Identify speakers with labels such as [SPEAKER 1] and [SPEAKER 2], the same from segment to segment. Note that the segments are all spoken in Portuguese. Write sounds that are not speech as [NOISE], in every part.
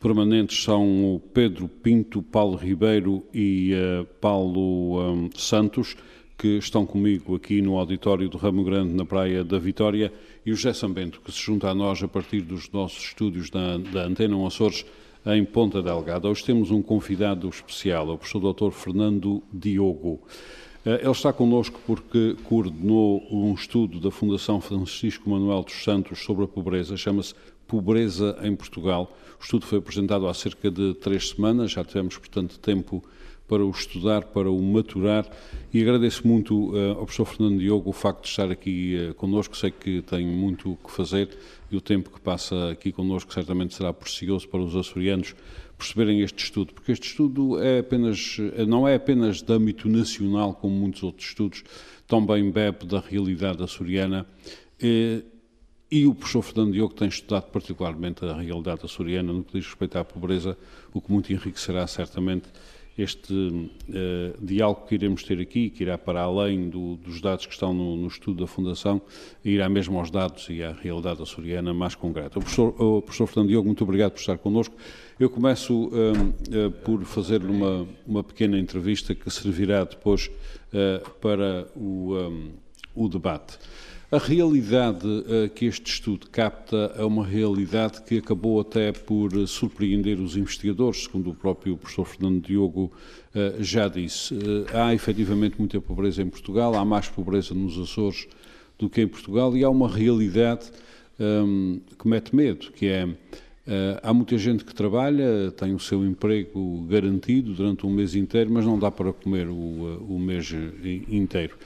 [SPEAKER 1] permanentes são o Pedro Pinto, Paulo Ribeiro e uh, Paulo um, Santos, que estão comigo aqui no auditório do Ramo Grande, na Praia da Vitória, e o José Sambento, que se junta a nós a partir dos nossos estúdios da, da Antena 1 Açores, em Ponta Delgada. Hoje temos um convidado especial, o professor Dr. Fernando Diogo. Ele está connosco porque coordenou um estudo da Fundação Francisco Manuel dos Santos sobre a pobreza, chama-se Pobreza em Portugal. O estudo foi apresentado há cerca de três semanas, já tivemos, portanto, tempo para o estudar, para o maturar e agradeço muito uh, ao professor Fernando Diogo o facto de estar aqui uh, connosco. Sei que tem muito o que fazer e o tempo que passa aqui connosco certamente será precioso para os açorianos perceberem este estudo, porque este estudo é apenas, eh, não é apenas de âmbito nacional, como muitos outros estudos, também bebe da realidade açoriana. E o professor Fernando Diogo tem estudado particularmente a realidade açoriana no que diz respeito à pobreza, o que muito enriquecerá certamente este uh, diálogo que iremos ter aqui, que irá para além do, dos dados que estão no, no, estudo da Fundação, irá mesmo aos dados e à realidade açoriana mais concreta. O professor, o professor Fernando Diogo, muito obrigado por estar connosco. Eu começo uh, uh, por fazer uma, uma pequena entrevista que servirá depois para o, um, o debate. A realidade uh, que este estudo capta é uma realidade que acabou até por surpreender os investigadores, segundo o próprio professor Fernando Diogo uh, já disse. Há efetivamente muita pobreza em Portugal, há mais pobreza nos Açores do que em Portugal e há uma realidade um, que mete medo, que é há muita gente que trabalha, tem o seu emprego garantido durante um mês inteiro, mas não dá para comer o, o mês inteiro.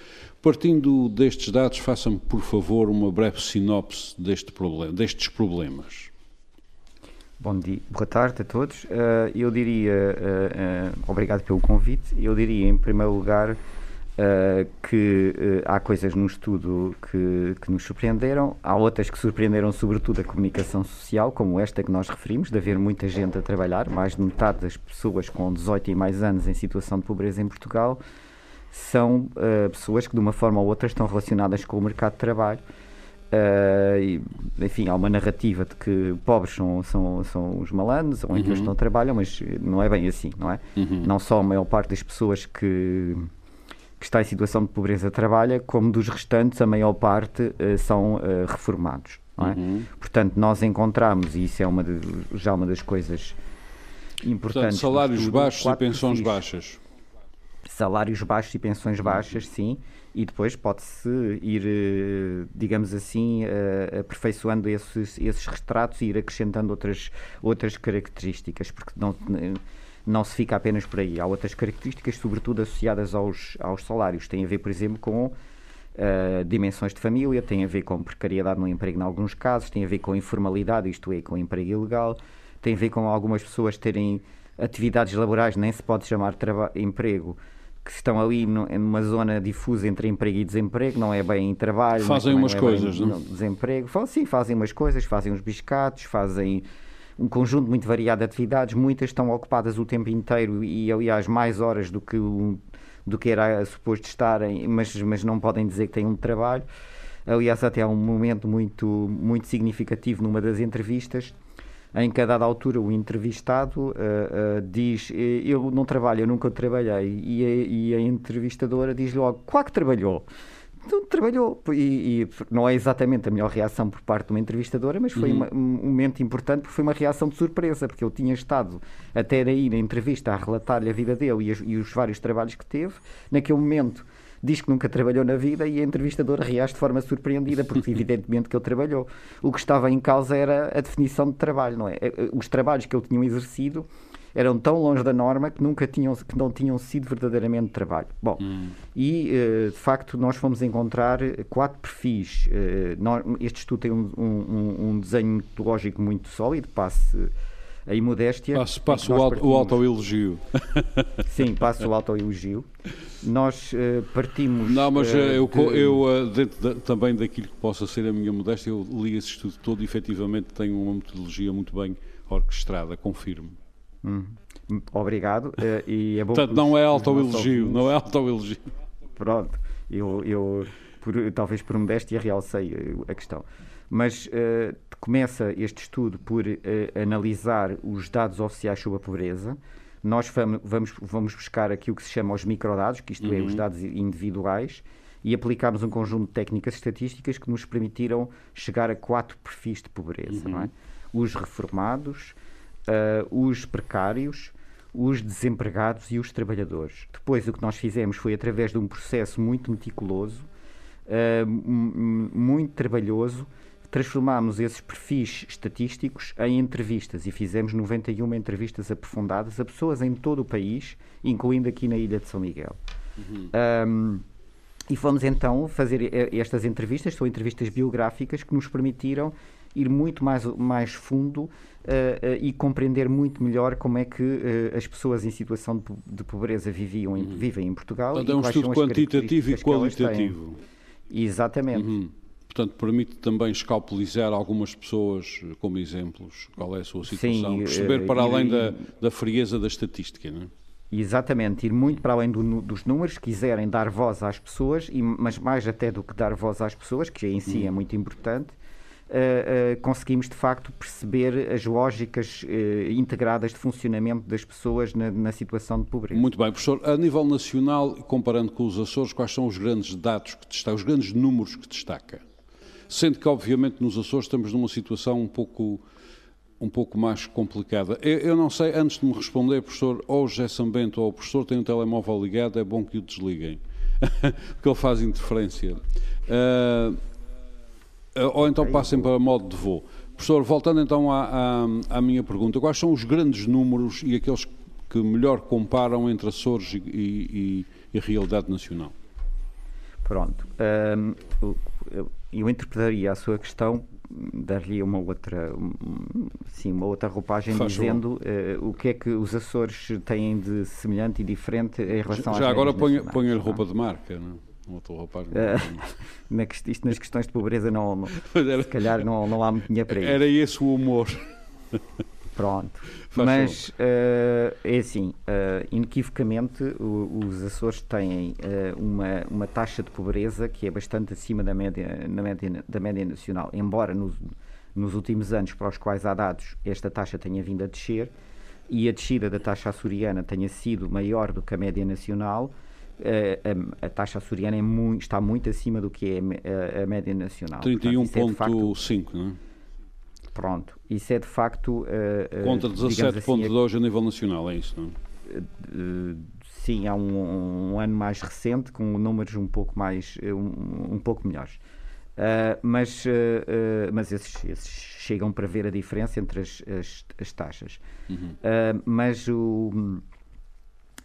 [SPEAKER 1] Partindo destes dados, faça-me, por favor, uma breve sinopse deste problema, destes problemas.
[SPEAKER 2] Bom dia, boa tarde a todos. Uh, eu diria, uh, uh, obrigado pelo convite, eu diria, em primeiro lugar, que há coisas no estudo que, que nos surpreenderam, há outras que surpreenderam sobretudo a comunicação social, como esta que nós referimos, de haver muita gente a trabalhar, mais de metade das pessoas com 18 e mais anos em situação de pobreza em Portugal, são uh, pessoas que de uma forma ou outra estão relacionadas com o mercado de trabalho. Uh, e, enfim, há uma narrativa de que pobres são, são, são os malandros ou eles uhum. não trabalham, mas não é bem assim, não é? Uhum. Não só a maior parte das pessoas que, que está em situação de pobreza trabalha, como dos restantes, a maior parte uh, são uh, reformados. É? Uhum. Portanto, nós encontramos, e isso é uma de, já uma das coisas importantes.
[SPEAKER 1] Portanto, salários baixos e pensões baixas
[SPEAKER 2] salários baixos e pensões uhum. baixas, sim, e depois pode-se ir, eh, digamos assim, uh, aperfeiçoando esses, esses retratos e ir acrescentando outras, outras características, porque não, não se fica apenas por aí. Há outras características, sobretudo associadas aos, aos salários. Tem a ver, por exemplo, com uh, dimensões de família, tem a ver com precariedade no emprego em alguns casos, tem a ver com informalidade, isto é, com emprego ilegal, tem a ver com algumas pessoas terem atividades laborais, nem se pode chamar emprego, que estão ali numa zona difusa entre emprego e desemprego, não é bem trabalho.
[SPEAKER 1] Fazem umas
[SPEAKER 2] é
[SPEAKER 1] coisas,
[SPEAKER 2] não? Desemprego. Sim, fazem umas coisas, fazem uns biscatos, fazem um conjunto muito variado de atividades, muitas estão ocupadas o tempo inteiro e, aliás, mais horas do que, do que era suposto estarem, mas, mas não podem dizer que têm um trabalho. Aliás, até há um momento muito, muito significativo numa das entrevistas em que a dada altura o entrevistado uh, uh, diz eu não trabalho, eu nunca trabalhei e a, e a entrevistadora diz logo, claro que trabalhou então, trabalhou e, e, não é exatamente a melhor reação por parte de uma entrevistadora, mas foi uhum. uma, um momento importante porque foi uma reação de surpresa, porque eu tinha estado até aí na entrevista a relatar-lhe a vida dele e, as, e os vários trabalhos que teve. Naquele momento diz que nunca trabalhou na vida e a entrevistadora reage de forma surpreendida, porque [LAUGHS] evidentemente que ele trabalhou. O que estava em causa era a definição de trabalho, não é? Eh, eh, os trabalhos que ele tinha exercido eram tão longe da norma que nunca tinham, que não tinham sido verdadeiramente trabalho. Bom, hum. e eh, de facto nós fomos encontrar quatro perfis. Este estudo tem um, um, um desenho metodológico muito sólido, passe a imodéstia.
[SPEAKER 1] Passo, passo o, o autoelogio. [LAUGHS]
[SPEAKER 2] Sim, passo o autoelogio. Nós uh, partimos.
[SPEAKER 1] Não, mas uh, eu, de... eu dentro de, também daquilo que possa ser a minha modéstia, eu li esse estudo todo e efetivamente tenho uma metodologia muito bem orquestrada, confirmo.
[SPEAKER 2] Hum. Obrigado. e é bom
[SPEAKER 1] Portanto, não é autoelogio, não é autoelogio.
[SPEAKER 2] Pronto, eu, eu por, talvez por modéstia realcei a questão. Mas uh, começa este estudo por uh, analisar os dados oficiais sobre a pobreza. Nós vamos, vamos buscar aquilo que se chama os microdados, que isto uhum. é, os uhum. dados individuais, e aplicámos um conjunto de técnicas estatísticas que nos permitiram chegar a quatro perfis de pobreza. Uhum. É? Os reformados, uh, os precários, os desempregados e os trabalhadores. Depois, o que nós fizemos foi, através de um processo muito meticuloso, uh, muito trabalhoso, transformámos esses perfis estatísticos em entrevistas e fizemos 91 entrevistas aprofundadas a pessoas em todo o país, incluindo aqui na Ilha de São Miguel. Uhum. Um, e fomos então fazer estas entrevistas, são entrevistas biográficas que nos permitiram ir muito mais, mais fundo uh, uh, e compreender muito melhor como é que uh, as pessoas em situação de, de pobreza viviam em, uhum. vivem em Portugal.
[SPEAKER 1] Então, é um estudo quantitativo e qualitativo.
[SPEAKER 2] Exatamente. Uhum.
[SPEAKER 1] Portanto, permite também escalpelizar algumas pessoas como exemplos. Qual é a sua situação? Sim, Perceber para além da, da frieza da estatística, não é?
[SPEAKER 2] Exatamente, ir muito para além do, dos números, quiserem dar voz às pessoas, e, mas mais até do que dar voz às pessoas, que em si é muito importante, uh, uh, conseguimos de facto perceber as lógicas uh, integradas de funcionamento das pessoas na, na, situação de pobreza.
[SPEAKER 1] Muito bem, professor. A nível nacional, comparando com os Açores, quais são os grandes dados que destaca, os grandes números que destaca? Sendo que, obviamente, nos Açores estamos numa situação um pouco um pouco mais complicada. Eu, eu, não sei, antes de me responder, professor, ou o José Sambento ou o professor têm um telemóvel ligado, é bom que o desliguem, [LAUGHS] porque ele faz interferência. Uh, ou então passem para modo de voo. Professor, voltando então à, à, à, minha pergunta, quais são os grandes números e aqueles que melhor comparam entre Açores e, e, e realidade nacional?
[SPEAKER 2] Pronto. Um, eu, interpretaria a sua questão dar-lhe uma outra, sim, uma outra roupagem Faz dizendo uh, o que é que os Açores têm de semelhante e diferente em relação
[SPEAKER 1] Já, já agora ponha-lhe roupa de marca, não? Outro rapaz,
[SPEAKER 2] uh, na, isto nas questões de pobreza não, não se calhar não, não há muito dinheiro para isso.
[SPEAKER 1] Era esse o humor. [LAUGHS]
[SPEAKER 2] Pronto. Faz Mas uh, é assim, uh, inequivocamente o, os Açores têm uh, uma, uma taxa de pobreza que é bastante acima da média, na média, da média nacional. Embora nos, nos últimos anos para os quais há dados esta taxa tenha vindo a descer e a descida da taxa açoriana tenha sido maior do que a média nacional, a, a, taxa açoriana é muito, está muito acima do que é a, a média nacional.
[SPEAKER 1] 31,5, é não é?
[SPEAKER 2] Pronto, isso é de facto.
[SPEAKER 1] Uh, Contra 17,2 assim, a nível nacional, é isso, não?
[SPEAKER 2] Uh, sim, há um, um, ano mais recente com números um pouco mais um, um pouco melhores. Uh, mas mas esses, esses, chegam para ver a diferença entre as, as, as taxas. Uhum. mas o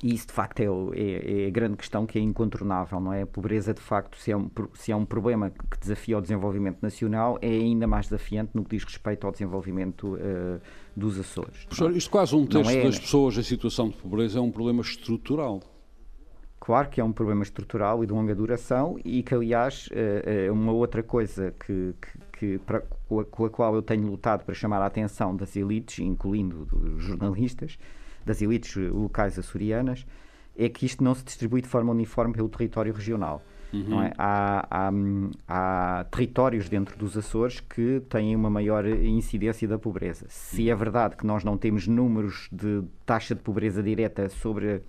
[SPEAKER 2] e isso, de facto, é, é, é, a grande questão que é incontornável, não é? A pobreza, de facto, se é um, se é um problema que desafia o desenvolvimento nacional, é ainda mais desafiante no que diz respeito ao desenvolvimento uh, dos Açores.
[SPEAKER 1] Professor, isto quase um terço é, das pessoas em situação de pobreza é um problema estrutural.
[SPEAKER 2] Claro que é um problema estrutural e de longa duração e que, aliás, é uma outra coisa que, que, que para, com a qual eu tenho lutado para chamar a atenção das elites, incluindo dos jornalistas, das elites locais açorianas, é que isto não se distribui de forma uniforme pelo território regional. Uhum. É? Há, há, há, territórios dentro dos Açores que têm uma maior incidência da pobreza. Se é verdade que nós não temos números de taxa de pobreza direta sobre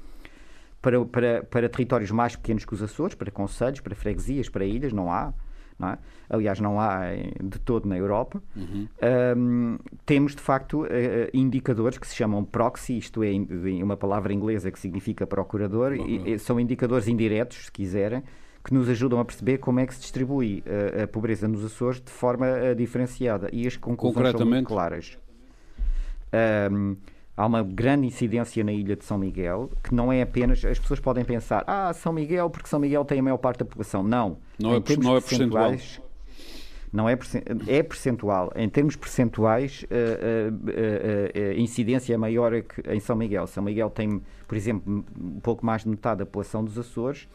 [SPEAKER 2] para, para, para territórios mais pequenos que os Açores, para conselhos, para freguesias, para ilhas, não há. Não é? aliás, não há de todo na Europa. Uhum. Um, temos, de facto, uh, indicadores que se chamam proxy, isto é, uma palavra inglesa que significa procurador, uhum. e, são indicadores indiretos, se quiserem, que nos ajudam a perceber como é que se distribui uh, a pobreza nos Açores de forma diferenciada. E as conclusões são muito claras. Um, há uma grande incidência na ilha de São Miguel, que não é apenas. As pessoas podem pensar, ah, São Miguel, porque São Miguel tem a maior parte da população. Não.
[SPEAKER 1] Não é, não é percentual.
[SPEAKER 2] Não é, é percentual. Em termos percentuais, a, a, a, a incidência é maior que em São Miguel. São Miguel tem, por exemplo, um pouco mais de metade da população dos Açores,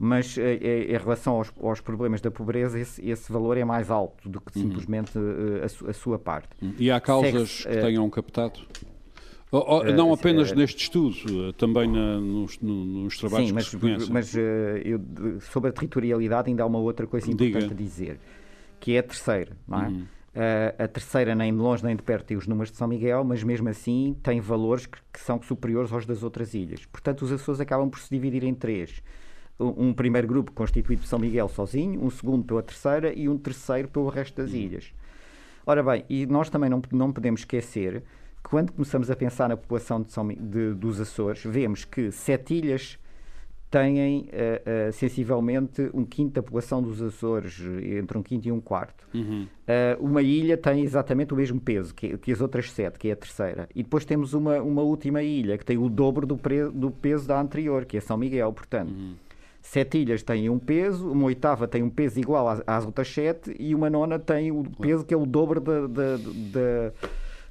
[SPEAKER 2] mas em relação aos, aos, problemas da pobreza, esse, esse, valor é mais alto do que uhum. simplesmente a, sua parte.
[SPEAKER 1] E há causas que tenham captado? Oh, oh, não apenas uh, neste estudo, também na, nos, nos, trabalhos
[SPEAKER 2] sim, mas,
[SPEAKER 1] que se conhecem.
[SPEAKER 2] mas uh, eu, sobre a territorialidade ainda há uma outra coisa importante Diga. a dizer, que é a terceira, não é? Uhum. Uh, a terceira nem de longe nem de perto tem os números de São Miguel, mas mesmo assim tem valores que, que são superiores aos das outras ilhas. Portanto, os Açores acabam por se dividir em três. Um, um primeiro grupo constituído por São Miguel sozinho, um segundo pela terceira e um terceiro pelo resto das uhum. ilhas. Ora bem, e nós também não, não podemos esquecer quando começamos a pensar na população de São, de, dos Açores, vemos que sete ilhas têm uh, uh, sensivelmente um quinto da população dos Açores, entre um quinto e um quarto. Uhum. Uh, uma ilha tem exatamente o mesmo peso que, que, as outras sete, que é a terceira. E depois temos uma, uma última ilha que tem o dobro do, pre, do peso da anterior, que é São Miguel. Portanto, uhum. sete ilhas têm um peso, uma oitava tem um peso igual às, às outras sete e uma nona tem o peso que é o dobro da,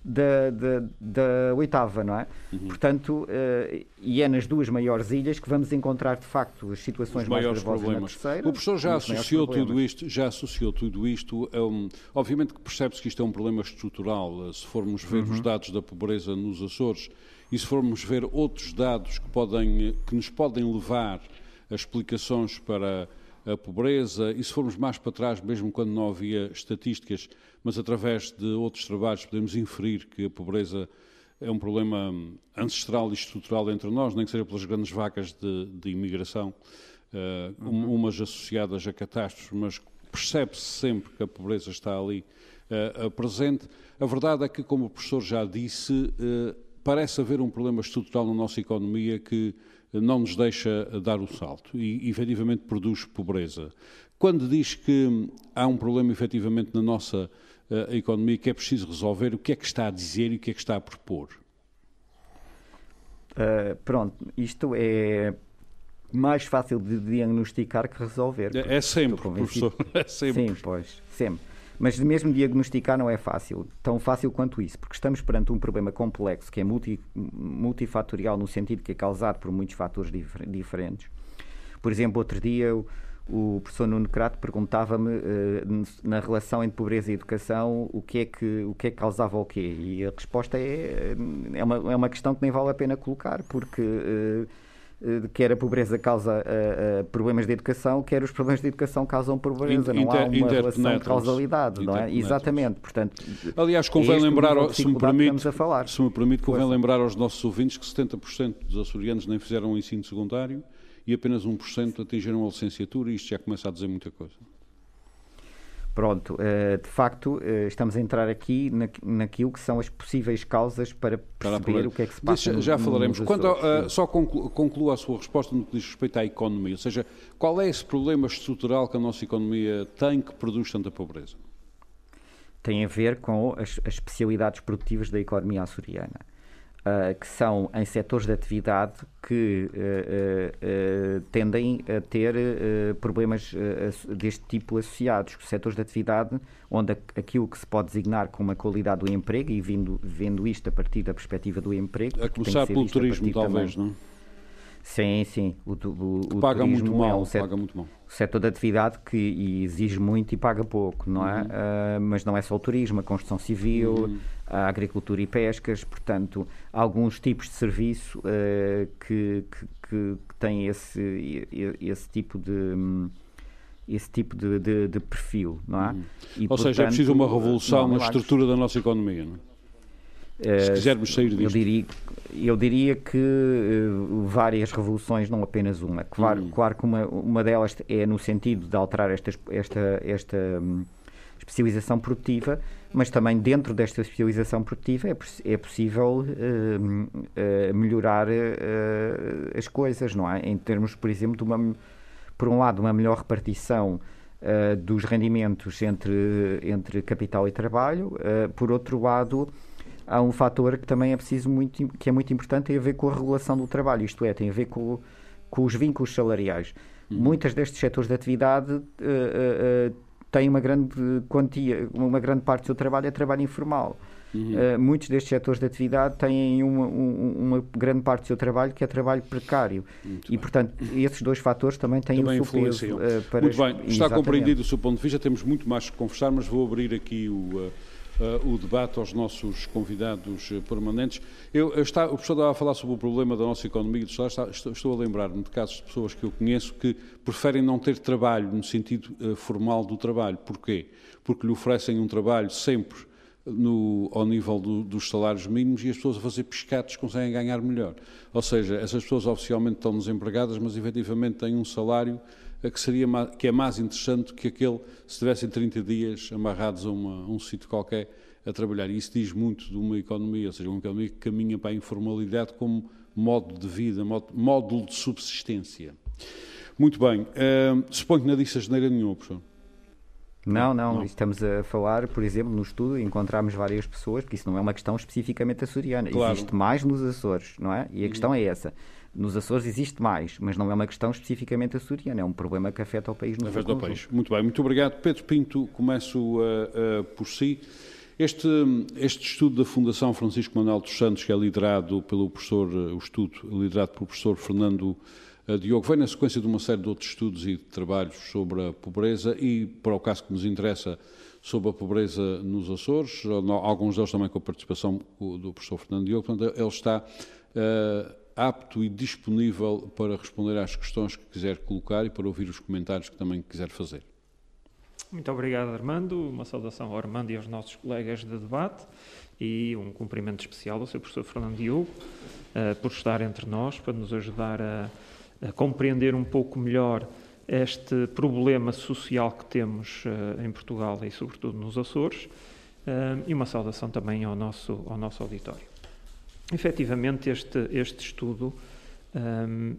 [SPEAKER 2] da, da da, oitava, não é? Uhum. Portanto, uh, e é nas duas maiores ilhas que vamos encontrar de facto as situações Os mais maiores problemas. Terceira,
[SPEAKER 1] o professor já associou tudo isto, já associou tudo isto, um, obviamente que percebe-se que isto é um problema estrutural, eh, se formos ver uhum. os dados da pobreza nos Açores e se formos ver outros dados que, podem, que nos podem levar a explicações para a pobreza, e se formos mais para trás, mesmo quando não havia estatísticas, mas através de outros trabalhos podemos inferir que a pobreza é um problema ancestral e estrutural entre nós, nem que seja pelas grandes vacas de, de imigração, uh, umas associadas a catástrofes, mas percebe-se sempre que a pobreza está ali uh, presente. A verdade é que, como o professor já disse, uh, parece haver um problema estrutural na nossa economia que não nos deixa dar o salto e, efetivamente, produz pobreza. Quando diz que há um problema, efetivamente, na nossa uh, economia que é preciso resolver, o que é que está a dizer e o que é que está a propor?
[SPEAKER 2] Uh, pronto, isto é mais fácil de diagnosticar que resolver.
[SPEAKER 1] É, é sempre, professor. [LAUGHS] É sempre.
[SPEAKER 2] Sim, pois, sempre. Mas mesmo diagnosticar não é fácil, tão fácil quanto isso, porque estamos perante um problema complexo que é multi, multifatorial no sentido que é causado por muitos fatores difer diferentes. Por exemplo, outro dia o, o professor Nuno Crato perguntava-me uh, na relação entre pobreza e educação o que é que, o que, é que causava o quê? E a resposta é, é, uma, é uma questão que nem vale a pena colocar, porque. Uh, quer a pobreza causa uh, uh, problemas de educação, quer os problemas de educação causam pobreza. Inter, não há uma relação de causalidade, não é? Exatamente. Portanto,
[SPEAKER 1] Aliás, convém lembrar, se me permite, se me permite, convém pois. lembrar aos nossos ouvintes que 70% dos açorianos nem fizeram o ensino secundário e apenas 1% atingiram a licenciatura e isto já começa a dizer muita coisa.
[SPEAKER 2] Pronto, eh, de facto, eh, estamos a entrar aqui naquilo que são as possíveis causas para perceber para o que é que se passa.
[SPEAKER 1] Deixa, já falaremos. Quanto a, só conclua a sua resposta no que diz respeito à economia, ou seja, qual é esse problema estrutural que a nossa economia tem que produz tanta pobreza?
[SPEAKER 2] Tem a ver com as, as especialidades produtivas da economia açoriana. Uh, que são em setores de atividade que uh, uh, tendem a ter problemas deste tipo associados. Setores de atividade onde aquilo que se pode designar como a qualidade do emprego, e vindo, vendo isto a partir da perspectiva do emprego.
[SPEAKER 1] A começar pelo turismo, talvez, também, não?
[SPEAKER 2] Sim, sim. O, o,
[SPEAKER 1] o paga muito mal, é um setor, paga muito mal.
[SPEAKER 2] O setor de atividade que exige muito e paga pouco, não é? Uh, mas não é só o turismo, a construção civil, uhum. A agricultura e pescas, portanto, alguns tipos de serviço uh, que, que, que, têm esse, esse tipo de esse tipo de, de, de perfil, não é? Uhum.
[SPEAKER 1] E, Ou portanto, seja, é preciso uma revolução na estrutura da nossa economia, não é? Se quisermos sair disto.
[SPEAKER 2] Eu diria, eu diria que uh, várias revoluções, não apenas uma. Claro, hum. claro que uma, uma delas é no sentido de alterar esta, esta, esta um, especialização produtiva, mas também dentro desta especialização produtiva é, é possível uh, uh, melhorar as coisas, não é? Em termos, por exemplo, de uma, por um lado, uma melhor repartição dos rendimentos entre, entre capital e trabalho, por outro lado há um fator que também é preciso muito, que é muito importante, tem a ver com a regulação do trabalho, isto é, tem a ver com, com os vínculos salariais. Uhum. Muitas destes setores de atividade uh, uh, tem uma grande quantia, uma grande parte do seu trabalho é trabalho informal. Uhum. Uh, muitos destes setores de atividade têm uma, um, uma, grande parte do seu trabalho que é trabalho precário. Muito e, bem. portanto, esses dois fatores também têm também o seu peso uh,
[SPEAKER 1] para... Muito bem, está Exatamente. compreendido o seu ponto de vista, temos muito mais que conversar, mas vou abrir aqui o... Uh, uh, o debate aos nossos convidados uh, permanentes. Eu, eu está, o professor estava a falar sobre o problema da nossa economia do está, estou, estou, a lembrar-me de casos de pessoas que eu conheço que preferem não ter trabalho no sentido uh, formal do trabalho. Porquê? Porque lhe oferecem um trabalho sempre no, ao nível do, dos salários mínimos e as pessoas a fazer pescados conseguem ganhar melhor. Ou seja, essas pessoas oficialmente estão desempregadas, mas efetivamente têm um salário que, seria, que é mais interessante que aquele se estivessem 30 dias amarrados a, uma, a um sítio qualquer a trabalhar. E isso diz muito de uma economia, ou seja, uma economia que caminha para a informalidade como modo de vida, modo, módulo de subsistência. Muito bem. Uh, suponho que não disse a geneira nenhuma, professor.
[SPEAKER 2] Não, não, não, estamos a falar, por exemplo, no estudo encontramos várias pessoas, porque isso não é uma questão especificamente açoriana, claro. existe mais nos Açores, não é? E a questão é essa. Nos Açores existe mais, mas não é uma questão especificamente açoriana, é um problema que afeta o país no
[SPEAKER 1] afeta o país. Muito bem, muito obrigado. Pedro Pinto, começo uh, uh, por si. Este, este estudo da Fundação Francisco Manuel dos Santos, que é liderado pelo professor, eh, o estudo liderado pelo professor Fernando uh, Diogo, vem na sequência de uma série de outros estudos e de trabalhos sobre a pobreza e, para o caso que nos interessa, sobre a pobreza nos Açores, alguns deles também com a participação do professor Fernando Diogo. Portanto, ele está apto e disponível para responder às questões que quiser colocar e para ouvir os comentários que também quiser fazer.
[SPEAKER 3] Muito obrigado, Armando. Uma saudação ao Armando e aos nossos colegas de debate e um cumprimento especial ao seu professor Fernando Diogo uh, por estar entre nós, para nos ajudar a, a, compreender um pouco melhor este problema social que temos uh, em Portugal e, sobretudo, nos Açores. Uh, e uma saudação também ao nosso, ao nosso auditório. Efetivamente, este, este estudo um,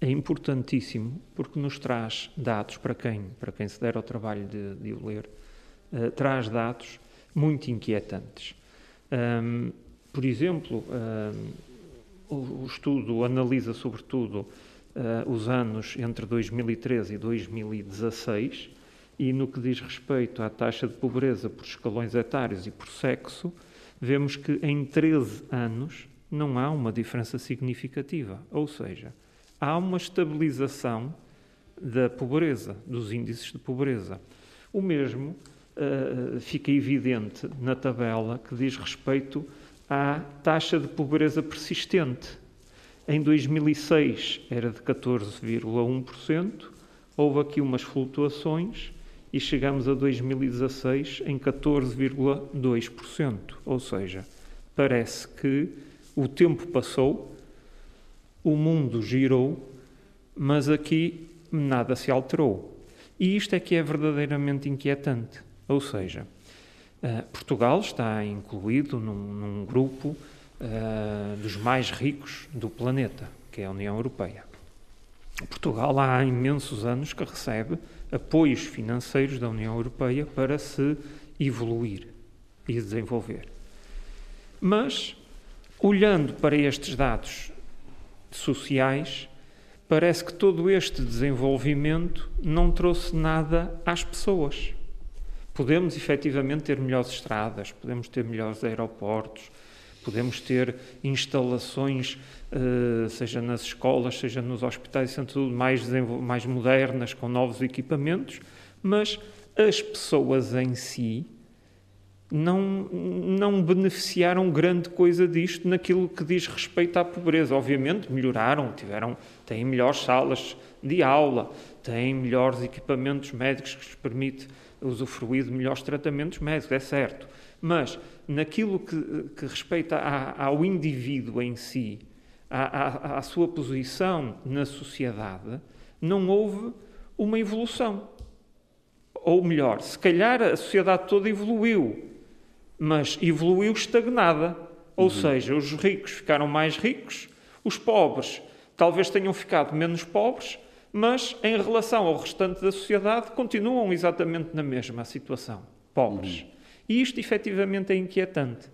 [SPEAKER 3] é importantíssimo porque nos traz dados para quem, para quem se der ao trabalho de, de o ler, uh, traz dados muito inquietantes. Um, por exemplo, um, o, o, estudo analisa sobretudo uh, os anos entre 2013 e 2016 e no que diz respeito à taxa de pobreza por escalões etários e por sexo, vemos que em 13 anos não há uma diferença significativa, ou seja, há uma estabilização da pobreza, dos índices de pobreza. O mesmo uh, fica evidente na tabela que diz respeito à taxa de pobreza persistente. Em 2006 era de 14,1%, houve aqui umas flutuações e chegamos a 2016 em 14,2%. Ou seja, parece que o tempo passou, o mundo girou, mas aqui nada se alterou. E isto é que é verdadeiramente inquietante. Ou seja, uh, Portugal está incluído num, num grupo uh, dos mais ricos do planeta, que é a União Europeia. Portugal há imensos anos que recebe apoios financeiros da União Europeia para se evoluir e desenvolver. Mas, olhando para estes dados sociais, parece que todo este desenvolvimento não trouxe nada às pessoas. Podemos efetivamente ter melhores estradas, podemos ter melhores aeroportos, podemos ter instalações, uh, seja nas escolas, seja nos hospitais, são tudo mais, mais modernas, com novos equipamentos, mas as pessoas em si não, não beneficiaram grande coisa disto naquilo que diz respeito à pobreza. Obviamente melhoraram, tiveram, têm melhores salas de aula, têm melhores equipamentos médicos que lhes permite usufruir de melhores tratamentos médicos, é certo. Mas naquilo que, que respeita a, ao indivíduo em si, à, sua posição na sociedade, não houve uma evolução. Ou melhor, se calhar a sociedade toda evoluiu, mas evoluiu estagnada. Ou uhum. seja, os ricos ficaram mais ricos, os pobres talvez tenham ficado menos pobres, mas em relação ao restante da sociedade continuam exatamente na mesma situação, pobres. Uhum. E isto efetivamente é inquietante.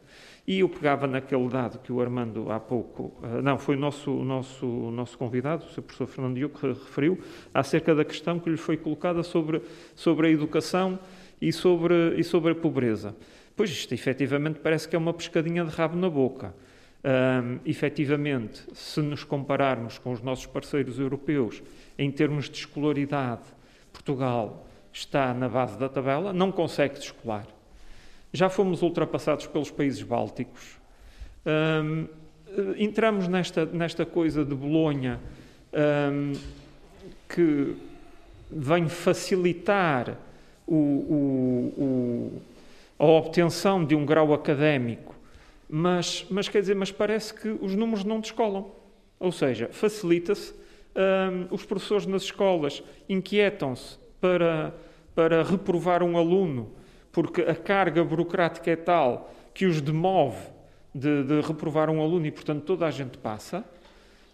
[SPEAKER 3] E eu pegava naquele dado que o Armando há pouco, uh, não, foi o nosso, nosso, nosso convidado, o Sr. Professor Fernando Diogo, que referiu, acerca da questão que lhe foi colocada sobre, sobre a educação e sobre, e sobre a pobreza. Pois isto, efetivamente, parece que é uma pescadinha de rabo na boca. Um, efetivamente, se nos compararmos com os nossos parceiros europeus, em termos de escolaridade, Portugal está na base da tabela, não consegue descolar. Já fomos ultrapassados pelos países bálticos. Um, entramos nesta, nesta coisa de Bolonha um, que vem facilitar o, o, o, a obtenção de um grau académico, mas, mas quer dizer, mas parece que os números não descolam. Ou seja, facilita-se, um, os professores nas escolas inquietam-se para, para reprovar um aluno, porque a carga burocrática é tal que os demove de, de reprovar um aluno e, portanto, toda a gente passa,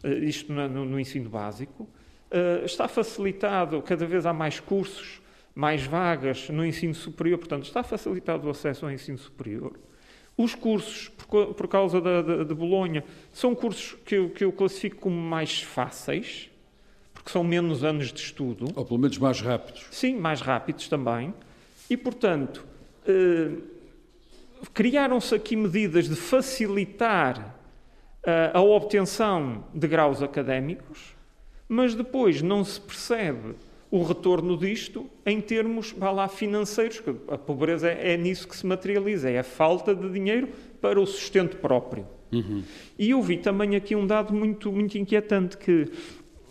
[SPEAKER 3] uh, isto no, no, ensino básico. Uh, está facilitado, cada vez há mais cursos, mais vagas no ensino superior, portanto, está facilitado o acesso ao ensino superior. Os cursos, por, por causa da, de, de Bolonha, são cursos que eu, que eu classifico como mais fáceis, porque são menos anos de estudo.
[SPEAKER 1] Ou pelo menos mais rápidos.
[SPEAKER 3] Sim, mais rápidos também. E, portanto, eh, criaram-se aqui medidas de facilitar eh, a obtenção de graus académicos, mas depois não se percebe o retorno disto em termos, vá lá, financeiros. A pobreza é, é nisso que se materializa, é a falta de dinheiro para o sustento próprio. Uhum. E eu vi também aqui um dado muito, muito inquietante, que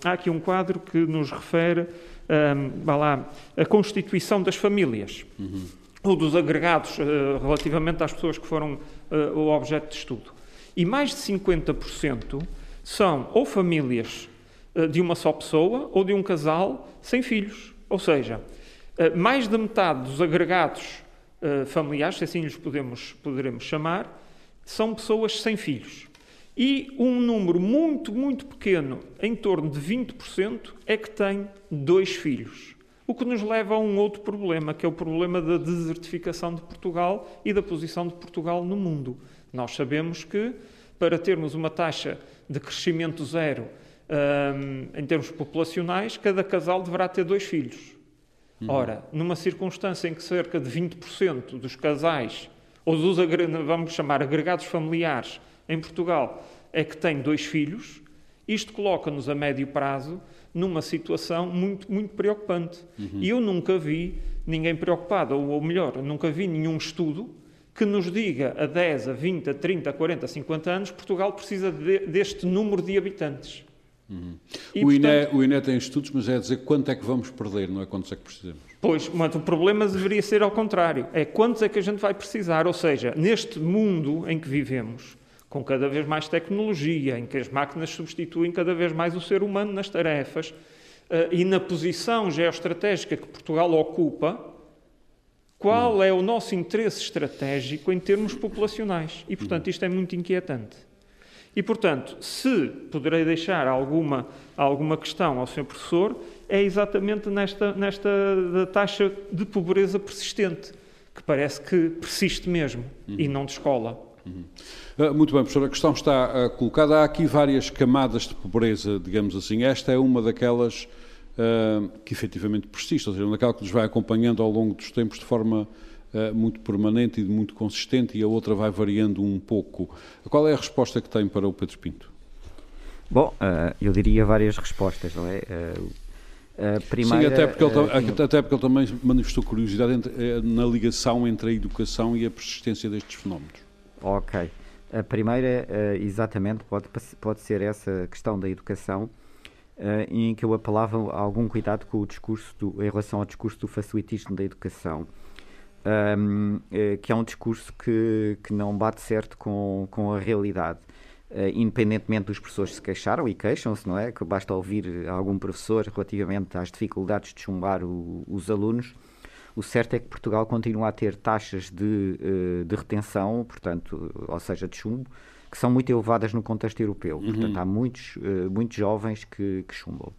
[SPEAKER 3] há aqui um quadro que nos refere, um, lá, a constituição das famílias. Uhum. Ou dos agregados uh, relativamente às pessoas que foram uh, o objeto de estudo. E mais de 50% são ou famílias uh, de uma só pessoa ou de um casal sem filhos. Ou seja, mais de metade dos agregados familiares, se assim lhes podemos, poderemos chamar, são pessoas sem filhos. E um número muito, muito pequeno, em torno de 20%, é que tem dois filhos. O que nos leva a um outro problema, que é o problema da desertificação de Portugal e da posição de Portugal no mundo. Nós sabemos que, para termos uma taxa de crescimento zero um, em termos populacionais, cada casal deverá ter dois filhos. Uhum. Ora, numa circunstância em que cerca de 20% dos casais, ou dos, vamos chamar, agregados familiares em Portugal, é que têm dois filhos, isto coloca-nos a médio prazo numa situação muito, muito preocupante. Uhum. E eu nunca vi ninguém preocupado, ou, ou melhor, nunca vi nenhum estudo que nos diga a 10, a 20, a 30, a 40, a 50 anos, Portugal precisa de, deste número de habitantes.
[SPEAKER 1] Uhum. E, o, INE, portanto, o INE tem estudos, mas é dizer quanto é que vamos perder, não é quantos é que precisamos.
[SPEAKER 3] Pois, mas o problema deveria ser ao contrário. É quantos é que a gente vai precisar. Ou seja, neste mundo em que vivemos, com cada vez mais tecnologia, em que as máquinas substituem cada vez mais o ser humano nas tarefas, uh, e na posição geoestratégica que Portugal ocupa, qual é o nosso interesse estratégico em termos populacionais? E, portanto, isto é muito inquietante. E, portanto, se poderei deixar alguma, alguma questão ao Sr. Professor, é exatamente nesta, nesta taxa de pobreza persistente, que parece que persiste mesmo e não descola. Uhum.
[SPEAKER 1] Uh, muito bem, professor, a questão está uh, colocada. Há aqui várias camadas de pobreza, digamos assim. Esta é uma daquelas uh, que efetivamente persiste, ou seja, uma daquela que nos vai acompanhando ao longo dos tempos de forma eh, muito permanente e muito consistente e a outra vai variando um pouco. Qual é a resposta que tem para o Pedro Pinto?
[SPEAKER 2] Bom, uh, eu diria várias respostas, não é?
[SPEAKER 1] Uh, primeira, Sim, até porque, ele, uh, até porque ele também manifestou curiosidade entre, na ligação entre a educação e a persistência destes fenómenos.
[SPEAKER 2] Ok. A primeira, exatamente, pode, pode ser essa questão da educação, em que eu apelava a algum cuidado com o discurso, do, em relação ao discurso do facilitismo da educação eh, que é um discurso que, que não bate certo com, com a realidade. Uh, independentemente dos professores se queixaram e queixam-se, não é? Que basta ouvir algum professor relativamente às dificuldades de chumbar o, os alunos. O certo é que Portugal continua a ter taxas de, uh, de retenção, portanto, ou seja, de chumbo, que são muito elevadas no contexto europeu. Uhum. Portanto, há muitos, uh, muitos jovens que, que chumbam.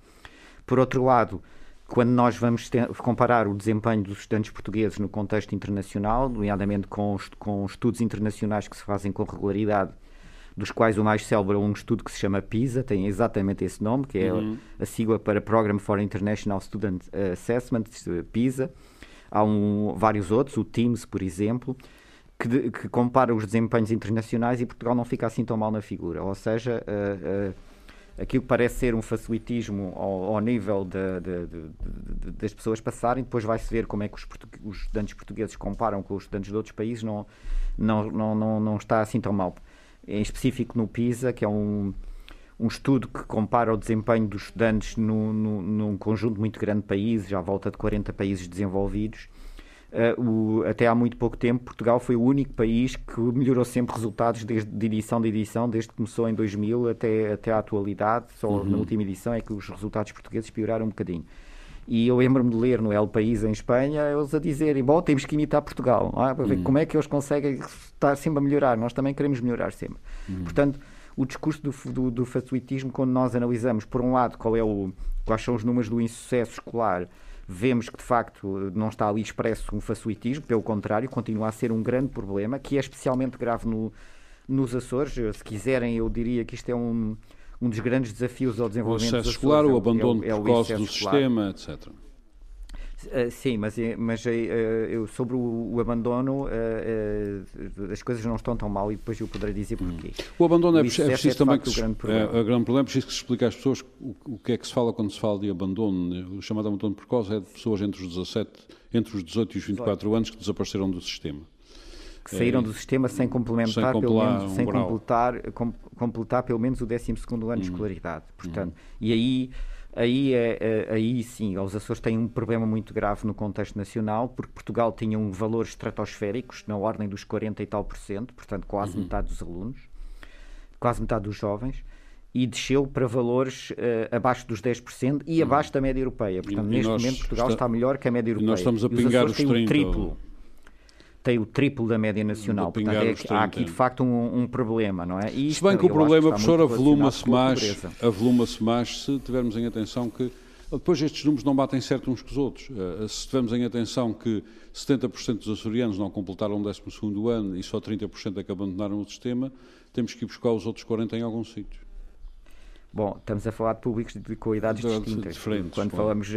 [SPEAKER 2] Por outro lado, quando nós vamos comparar o desempenho dos estudantes portugueses no contexto internacional, nomeadamente com, com estudos internacionais que se fazem com regularidade, dos quais o mais célebre é um estudo que se chama PISA, tem exatamente esse nome, que é uhum. a sigla para Program for International Student Assessment, PISA. Há um, vários outros, o TIMS, por exemplo, que, de, que, compara os desempenhos internacionais e Portugal não fica assim tão mal na figura. Ou seja, uh, uh, aquilo que parece ser um facilitismo ao, ao nível de, de, das pessoas passarem, depois vai-se ver como é que os, os, estudantes portugueses comparam com os estudantes de outros países, não, não, não, não, não está assim tão mal. Em específico no PISA, que é um, um estudo que compara o desempenho dos estudantes no, no, num conjunto muito grande de países, à volta de 40 países desenvolvidos, Uh, o, até há muito pouco tempo, Portugal foi o único país que melhorou sempre resultados desde, de edição de edição, desde que começou em 2000 até, até à atualidade. Só uhum. na última edição é que os resultados portugueses pioraram um bocadinho. E eu lembro-me de ler no El País, em Espanha, eles a dizerem: Bom, temos que imitar Portugal, é? para ver uhum. como é que eles conseguem estar sempre a melhorar. Nós também queremos melhorar sempre. Uhum. Portanto, o discurso do, do, do facilitismo, quando nós analisamos, por um lado, qual é o, quais são os números do insucesso escolar vemos que de facto não está ali expresso um facilitismo, pelo contrário, continua a ser um grande problema, que é especialmente grave no, nos Açores. Se quiserem, eu diria que isto é um, um dos grandes desafios ao desenvolvimento
[SPEAKER 1] o excesso escolar, o abandono é, é, precoce é do escolar. sistema, etc.
[SPEAKER 2] Uh, sim, mas, eh, mas uh, eu, sobre o, o abandono, uh, as coisas não estão tão mal e depois eu poderei dizer hum. porquê.
[SPEAKER 1] Hum. O abandono é, é preciso é também que se, grande problema. É, é, grande problema, é preciso que se explique às pessoas o, o, que é que se fala quando se fala de abandono. O chamado abandono precoce é de pessoas entre os 17, entre os 18 e os 24 anos que desapareceram do sistema.
[SPEAKER 2] Que saíram do sistema sem complementar, sem, pelo menos, um sem completar, com, completar pelo menos o 12 ano hum. de escolaridade. Portanto, hum. E aí Aí, é, é, aí sim, os Açores têm um problema muito grave no contexto nacional, porque Portugal tinha um valores estratosféricos, na ordem dos 40 e tal por cento, portanto quase uhum. metade dos alunos, quase metade dos jovens, e desceu para valores uh, abaixo dos 10% e uhum. abaixo da média europeia. Portanto, e, neste e momento Portugal está, está, melhor que a média europeia.
[SPEAKER 1] E nós estamos a pingar os, os 30. triplo
[SPEAKER 2] tem o triplo da média nacional. Portanto, é, há aqui de facto um, um problema, não é?
[SPEAKER 1] E isto, Se bem que o problema, professor, avoluma-se mais, avoluma mais se tivermos em atenção que depois estes números não batem certo uns com os outros. Eh, se tivermos em atenção que 70% dos açorianos não completaram o 12 ano e só 30% é que abandonaram o sistema, temos que ir buscar os outros 40 em alguns sítios.
[SPEAKER 2] Bom, estamos a falar de públicos de qualidades de, distintas. Quando claro. falamos,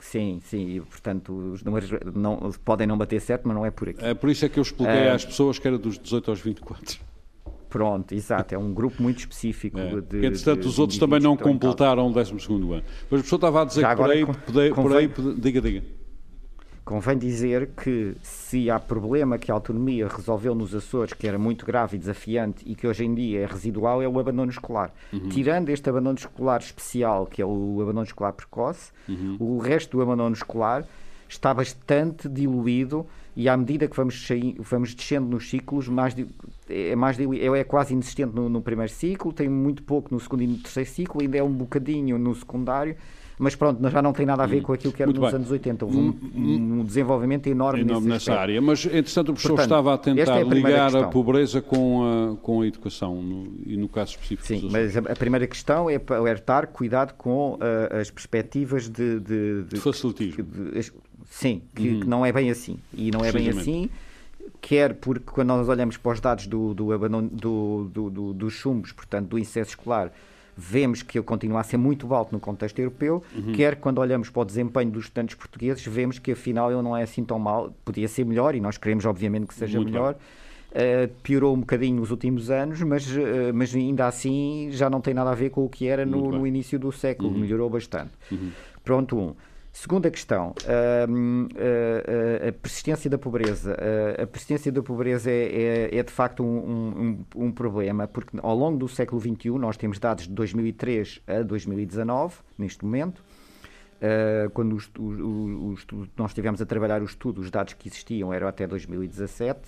[SPEAKER 2] sim, sim, e, portanto, os números não, podem não bater certo, mas não é por aqui.
[SPEAKER 1] É por isso é que eu expliquei uh, às pessoas que era dos 18 aos 24.
[SPEAKER 2] Pronto, exato, é um grupo muito específico. É.
[SPEAKER 1] De, Entretanto, de, os outros também não completaram o 12 ano. Mas a pessoa estava a dizer Já que por aí, com, por aí, por aí, diga, diga.
[SPEAKER 2] Convém dizer que se há problema que a autonomia resolveu nos Açores, que era muito grave e desafiante e que hoje em dia é residual, é o abandono escolar. Uhum. Tirando este abandono escolar especial, que é o abandono escolar precoce, uhum. o resto do abandono escolar está bastante diluído e à medida que vamos, vamos descendo nos ciclos, mais, é, mais é quase inexistente no, no primeiro ciclo, tem muito pouco no segundo e no terceiro ciclo, ainda é um bocadinho no secundário mas pronto, já não tem nada a ver hum. com aquilo que era Muito nos bem. anos 80. Houve um, hum, hum. um desenvolvimento enorme, enorme nessa área.
[SPEAKER 1] Mas, entretanto, o professor Portanto, estava a tentar é a ligar questão. a pobreza com a, com a educação, no, e no caso específico
[SPEAKER 2] Sim, mas a, a, primeira questão é alertar, cuidado com uh, as perspectivas de... De,
[SPEAKER 1] de, de facilitismo.
[SPEAKER 2] De, sim, que, uhum. que, não é bem assim. E não é bem assim quer porque quando nós olhamos para os dados do, do, do, do, do, dos chumbos, portanto, do incesso escolar, vemos que ele continua a ser muito alto no contexto europeu, uhum. quer quando olhamos para o desempenho dos estudantes portugueses, vemos que afinal ele não é assim tão mal, podia ser melhor e nós queremos obviamente que seja muito melhor. Uh, piorou um bocadinho nos últimos anos, mas, uh, mas ainda assim já não tem nada a ver com o que era no, no início do século, uhum. melhorou bastante. Uhum. Pronto, um. Segunda questão, a, a, a persistência da pobreza. A, persistência da pobreza é, é, é de facto um, um, um, problema, porque ao longo do século XXI nós temos dados de 2003 a 2019, neste momento. quando os, os, nós estivemos a trabalhar o estudo, os dados que existiam eram até 2017.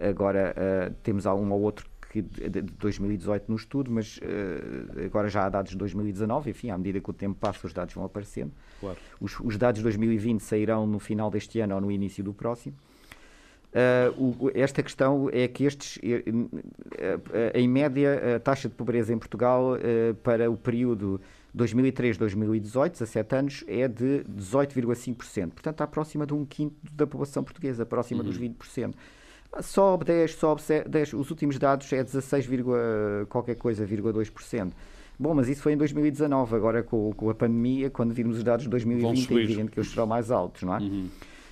[SPEAKER 2] Agora temos um ou outro que de 2018 no estudo, mas uh, agora já há dados de 2019, enfim, à medida que o tempo passa, os dados vão aparecendo. Claro. Os, os, dados de 2020 sairão no final deste ano ou no início do próximo. Uh, o, esta questão é que estes, uh, em média, a taxa de pobreza em Portugal para o período 2003, 2018, 17 anos, é de 18,5%. Portanto, está próxima de um quinto da população portuguesa, próxima uhum. dos 20%. Sobe 10, sobe 10, os últimos dados é 16, qualquer coisa, 2%. Bom, mas isso foi em 2019, agora com, com a pandemia, quando virmos os dados de 2020, é evidente que eles serão mais altos, não é? Uhum.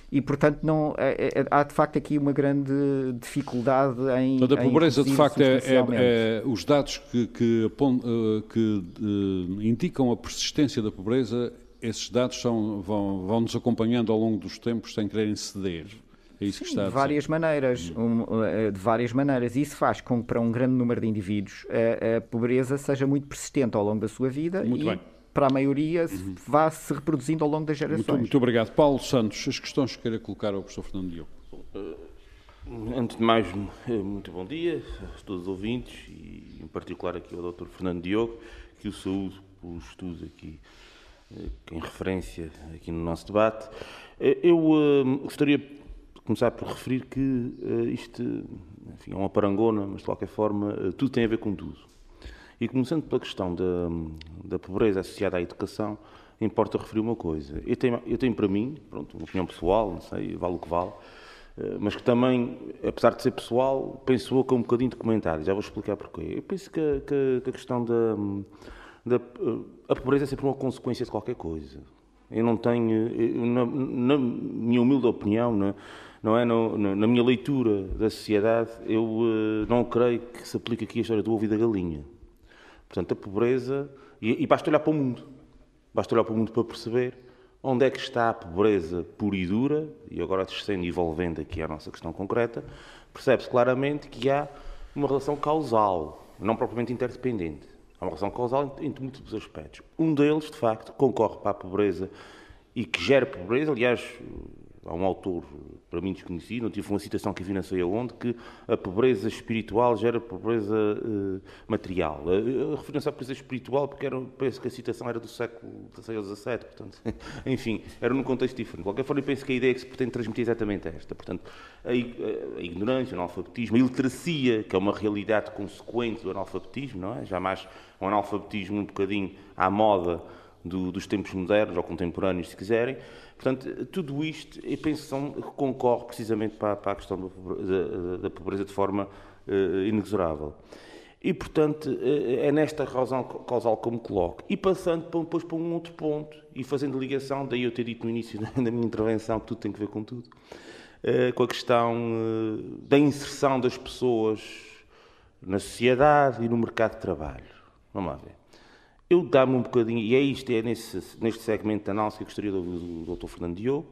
[SPEAKER 2] E, portanto, não, é, é, há de facto aqui uma grande dificuldade em.
[SPEAKER 1] Portanto, a pobreza, de facto, é, é, é, os dados que, que, eh, que uh, indicam a persistência da pobreza, esses dados são, vão, vão nos acompanhando ao longo dos tempos sem quererem ceder. É isso Sim, que está
[SPEAKER 2] de várias maneiras, hum. um, eh, de várias maneiras. Isso faz com que para um grande número de indivíduos a, a pobreza seja muito persistente ao longo da sua vida
[SPEAKER 1] muito
[SPEAKER 2] e
[SPEAKER 1] bem.
[SPEAKER 2] para a maioria uhum. vá se reproduzindo ao longo das gerações.
[SPEAKER 1] Muito, muito, obrigado. Paulo Santos, as questões que queira colocar ao professor Fernando Diogo. Eh,
[SPEAKER 4] antes de mais, eh, muito bom dia a todos os ouvintes e em particular aqui ao Dr. Fernando Diogo, que o saúdo pelos estudos aqui em referência aqui no nosso debate. Eu gostaria começar por referir que uh, isto enfim, é uma parangona, mas de qualquer forma uh, tudo tem a ver com tudo. E começando pela questão da, da pobreza associada à educação, importa referir uma coisa. Eu tenho, eu tenho para mim, pronto, uma opinião pessoal, não sei, vale o que vale, uh, mas que também, apesar de ser pessoal, penso eu com um bocadinho de comentário. Já vou explicar porquê. Eu penso que, que, que a questão da, da a pobreza é sempre uma consequência de qualquer coisa. Eu não tenho, eu, na, na, minha humilde opinião, na, não é? No, no, na minha leitura da sociedade, eu uh, não creio que se aplique aqui a história do ovo e da galinha. Portanto, a pobreza. E, e basta olhar para o mundo. Basta olhar para o mundo para perceber onde é que está a pobreza pura e dura, e agora descendo e envolvendo aqui a nossa questão concreta, percebe-se claramente que há uma relação causal, não propriamente interdependente. Há uma relação causal entre múltiplos aspectos. Um deles, de facto, concorre para a pobreza e que gera pobreza. Aliás, há um autor, para mim desconhecido, não tive uma citação que vi não sei aonde, que a pobreza espiritual gera pobreza uh, material. Uh, Referindo-se à pobreza espiritual, porque era, penso que a citação era do século XVI ou XVII, portanto, [LAUGHS] enfim, era num contexto diferente. De qualquer forma, eu penso que a ideia que se pretende transmitir é exatamente esta. Portanto, a, a, a ignorância, o analfabetismo, a iliteracia, que é uma realidade consequente do analfabetismo, não é? Jamais um analfabetismo um bocadinho à moda do, dos tempos modernos ou contemporâneos, se quiserem, Portanto, tudo isto, eu penso que concorre precisamente para, para a questão da, da, pobreza de forma uh, inexorável. E, portanto, uh, é nesta razão causal me coloco. E passando depois para um outro ponto, e fazendo ligação, daí eu ter dito no início [LAUGHS] da minha intervenção que tudo tem que ver com tudo, uh, com a questão da inserção das pessoas na sociedade e no mercado de trabalho. Vamos lá ver. Eu dá-me um bocadinho, e é isto, é nesse, neste segmento de análise que eu gostaria do, do, Dr. Fernando Diogo,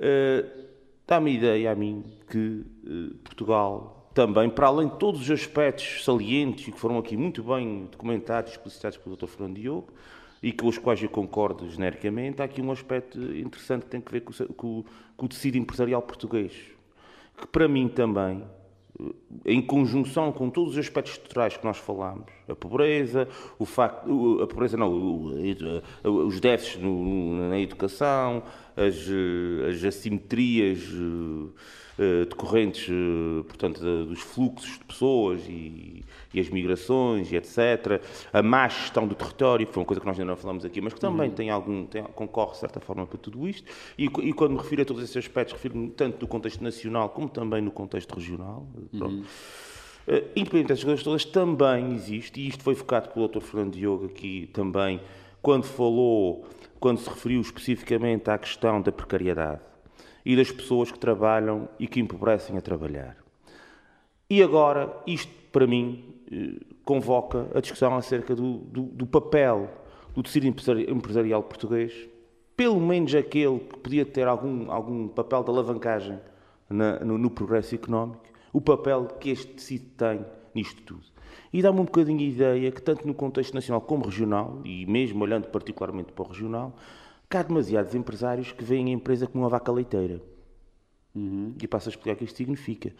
[SPEAKER 4] uh, dá-me a ideia a mim que uh, Portugal também, para além de todos os aspectos salientes e que foram aqui muito bem documentados explicitados pelo Dr. Fernando Diogo, e com os quais eu concordo genericamente, há aqui um aspecto interessante que tem que ver com, com, com o tecido empresarial português, que para mim também em conjunção com todos os aspectos estruturais que nós falámos, a pobreza, o facto, a pobreza não, os déficits na educação, as, as assimetrias eh, decorrentes, eh, portanto, dos fluxos de pessoas e, e, as migrações e etc. A má gestão do território, que foi uma coisa que nós ainda não falamos aqui, mas que também uhum. tem algum, tem, concorre de certa forma para tudo isto. E, e quando me refiro a todos esses aspectos, refiro-me tanto no contexto nacional como também no contexto regional. Uhum. Uh, independente dessas coisas todas, também existe, e isto foi focado pelo Dr. Fernando Diogo aqui também, quando falou, quando se referiu especificamente à questão da precariedade e das pessoas que trabalham e que empobrecem a trabalhar. E agora, isto para mim eh, convoca a discussão acerca do, do, do papel do tecido empresarial português, pelo menos aquele que podia ter algum, algum papel de alavancagem na, no, no, progresso económico, o papel que este tecido tem nisto tudo. E dá-me um bocadinho a ideia que, tanto no contexto nacional como regional, e mesmo olhando particularmente para o regional, que há demasiados empresários que veem a empresa como uma vaca leiteira. Uhum. E passo a explicar o que isto significa.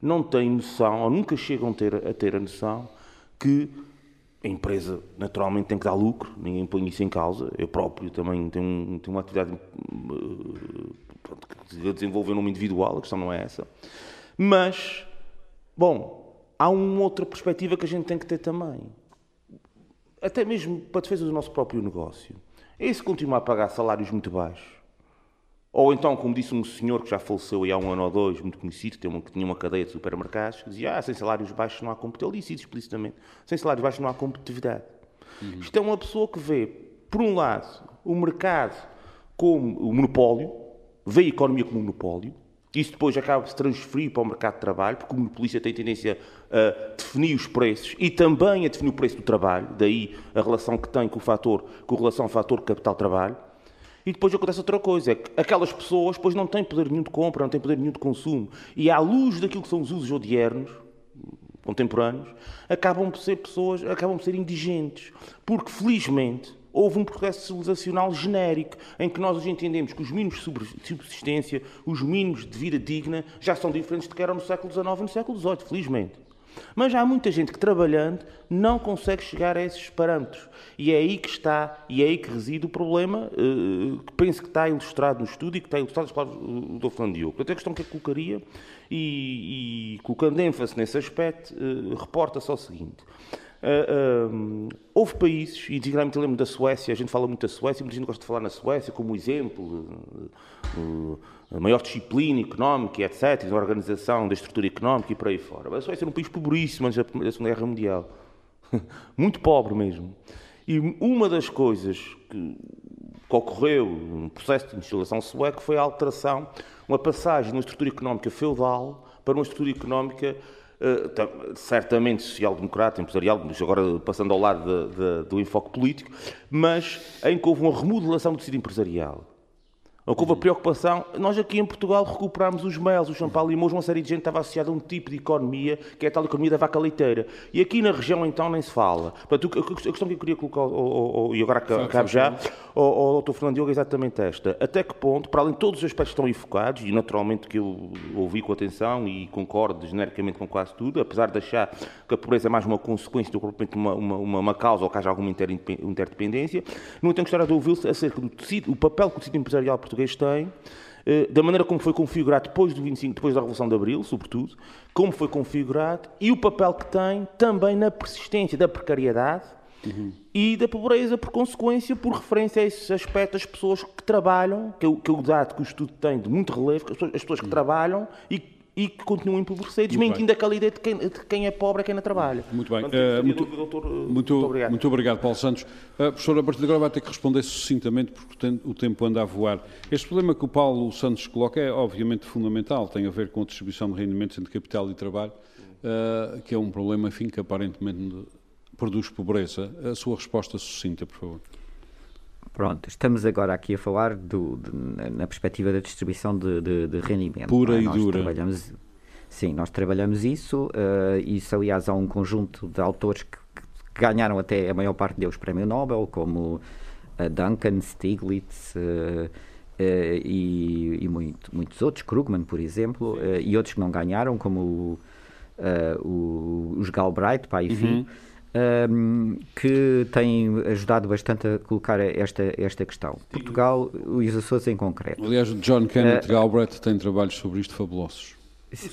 [SPEAKER 4] Não têm noção, ou nunca chegam a ter, a ter a noção, que a empresa naturalmente tem que dar lucro, ninguém põe isso em causa. Eu próprio também tenho, tenho uma atividade uh, a desenvolver nome individual, a questão não é essa. Mas, bom, há uma outra perspectiva que a gente tem que ter também até mesmo para a defesa do nosso próprio negócio, é se continuar a pagar salários muito baixos, ou então, como disse um senhor que já faleceu há um ano ou dois, muito conhecido, que tinha uma cadeia de supermercados, que dizia, ah, sem salários baixos não há competitividade. Ele disse isso explicitamente. Sem salários baixos não há competitividade. Uhum. Isto é uma pessoa que vê, por um lado, o mercado como o monopólio, vê a economia como um monopólio, isso depois acaba de se transferir para o mercado de trabalho, porque o monopolista tem tendência a definir os preços e também a definir o preço do trabalho, daí a relação que tem com o fator, com relação ao fator capital-trabalho. E depois acontece outra coisa, é que aquelas pessoas depois não têm poder nenhum de compra, não têm poder nenhum de consumo. E à luz daquilo que são os usos odiernos, contemporâneos, acabam por ser pessoas, acabam por ser indigentes. Porque, felizmente, houve um processo civilizacional genérico, em que nós hoje entendemos que os mínimos de subsistência, os mínimos de vida digna, já são diferentes do que eram no século XIX e no século XVIII, felizmente. Mas há muita gente que trabalhando não consegue chegar a esses parâmetros. E é aí que está, e é aí que reside o problema, uh, que penso que está ilustrado no estudo e que está ilustrado no Dr. Fernando Diogo. Até a questão que eu colocaria, e, e colocando ênfase nesse aspecto, uh, reporta-se ao seguinte. Uh, um, houve países, e dignamente lembro da Suécia, a gente fala muito da Suécia, muita gente gosta de falar na Suécia como exemplo, uh, a maior disciplina económica, etc., da organização da estrutura económica e por aí fora. A Suécia era um país pobríssimo antes da Segunda Guerra Mundial. [LAUGHS] muito pobre mesmo. E uma das coisas que, que ocorreu no processo de instalação sueco foi a alteração, uma passagem de uma estrutura económica feudal para uma estrutura económica uh, certamente social-democrata, empresarial, mas agora passando ao lado de, de, do enfoque político, mas em que houve uma remodelação do tecido empresarial. Houve a preocupação. Nós aqui em Portugal recuperámos os mel, os champalimos, uma série de gente estava associada a um tipo de economia, que é a tal economia da vaca leiteira. E aqui na região, então, nem se fala. Portanto, a questão que eu queria colocar, e agora acabo já, ao Dr. Fernando Diogo, é exatamente esta. Até que ponto, para além de todos os aspectos que estão enfocados, e naturalmente que eu ouvi com atenção e concordo genericamente com quase tudo, apesar de achar que a pobreza é mais uma consequência do que uma, uma, uma, uma causa ou que haja alguma interdependência, não tenho gostado de ouvi-lo acerca do tecido, o papel que o tecido empresarial português português tem, eh, da maneira como foi configurado depois do 25, depois da Revolução de Abril, sobretudo, como foi configurado e o papel que tem também na persistência da precariedade uhum. e da pobreza, por consequência, por referência a esses aspectos, as pessoas que trabalham, que é o, que é o dado que o estudo tem de muito relevo, as pessoas, as pessoas que uhum. trabalham e e que continuam a empobrecer, desmentindo aquela ideia de quem, de quem, é pobre é quem não trabalha.
[SPEAKER 1] Muito bem. uh, muito, doutor, muito, muito, obrigado. muito obrigado, Paulo Santos. Uh, professor, a partir de agora vai ter que responder sucintamente, porque o tempo anda a voar. Este problema que o Paulo Santos coloca é, obviamente, fundamental. Tem a ver com a distribuição de rendimentos entre capital e trabalho, uh, que é um problema, enfim, que aparentemente produz pobreza. A sua resposta sucinta, por favor.
[SPEAKER 2] Pronto, estamos agora aqui a falar do, de, na perspectiva da distribuição de, de, de rendimento.
[SPEAKER 1] Pura
[SPEAKER 2] é?
[SPEAKER 1] e
[SPEAKER 2] nós
[SPEAKER 1] dura.
[SPEAKER 2] Trabalhamos, sim, nós trabalhamos isso. Uh, isso, aliás, há um conjunto de autores que, que, ganharam até a maior parte deles prémio Nobel, como uh, Duncan, Stiglitz. Uh, e, e muito, muitos outros, Krugman, por exemplo, e outros que não ganharam, como o, os Galbraith, pá, enfim, uhum um, que tem ajudado bastante a colocar esta, esta questão. Portugal e os Açores em concreto.
[SPEAKER 1] Aliás, o John Kenneth uh, Galbraith tem trabalhos sobre isto fabulosos.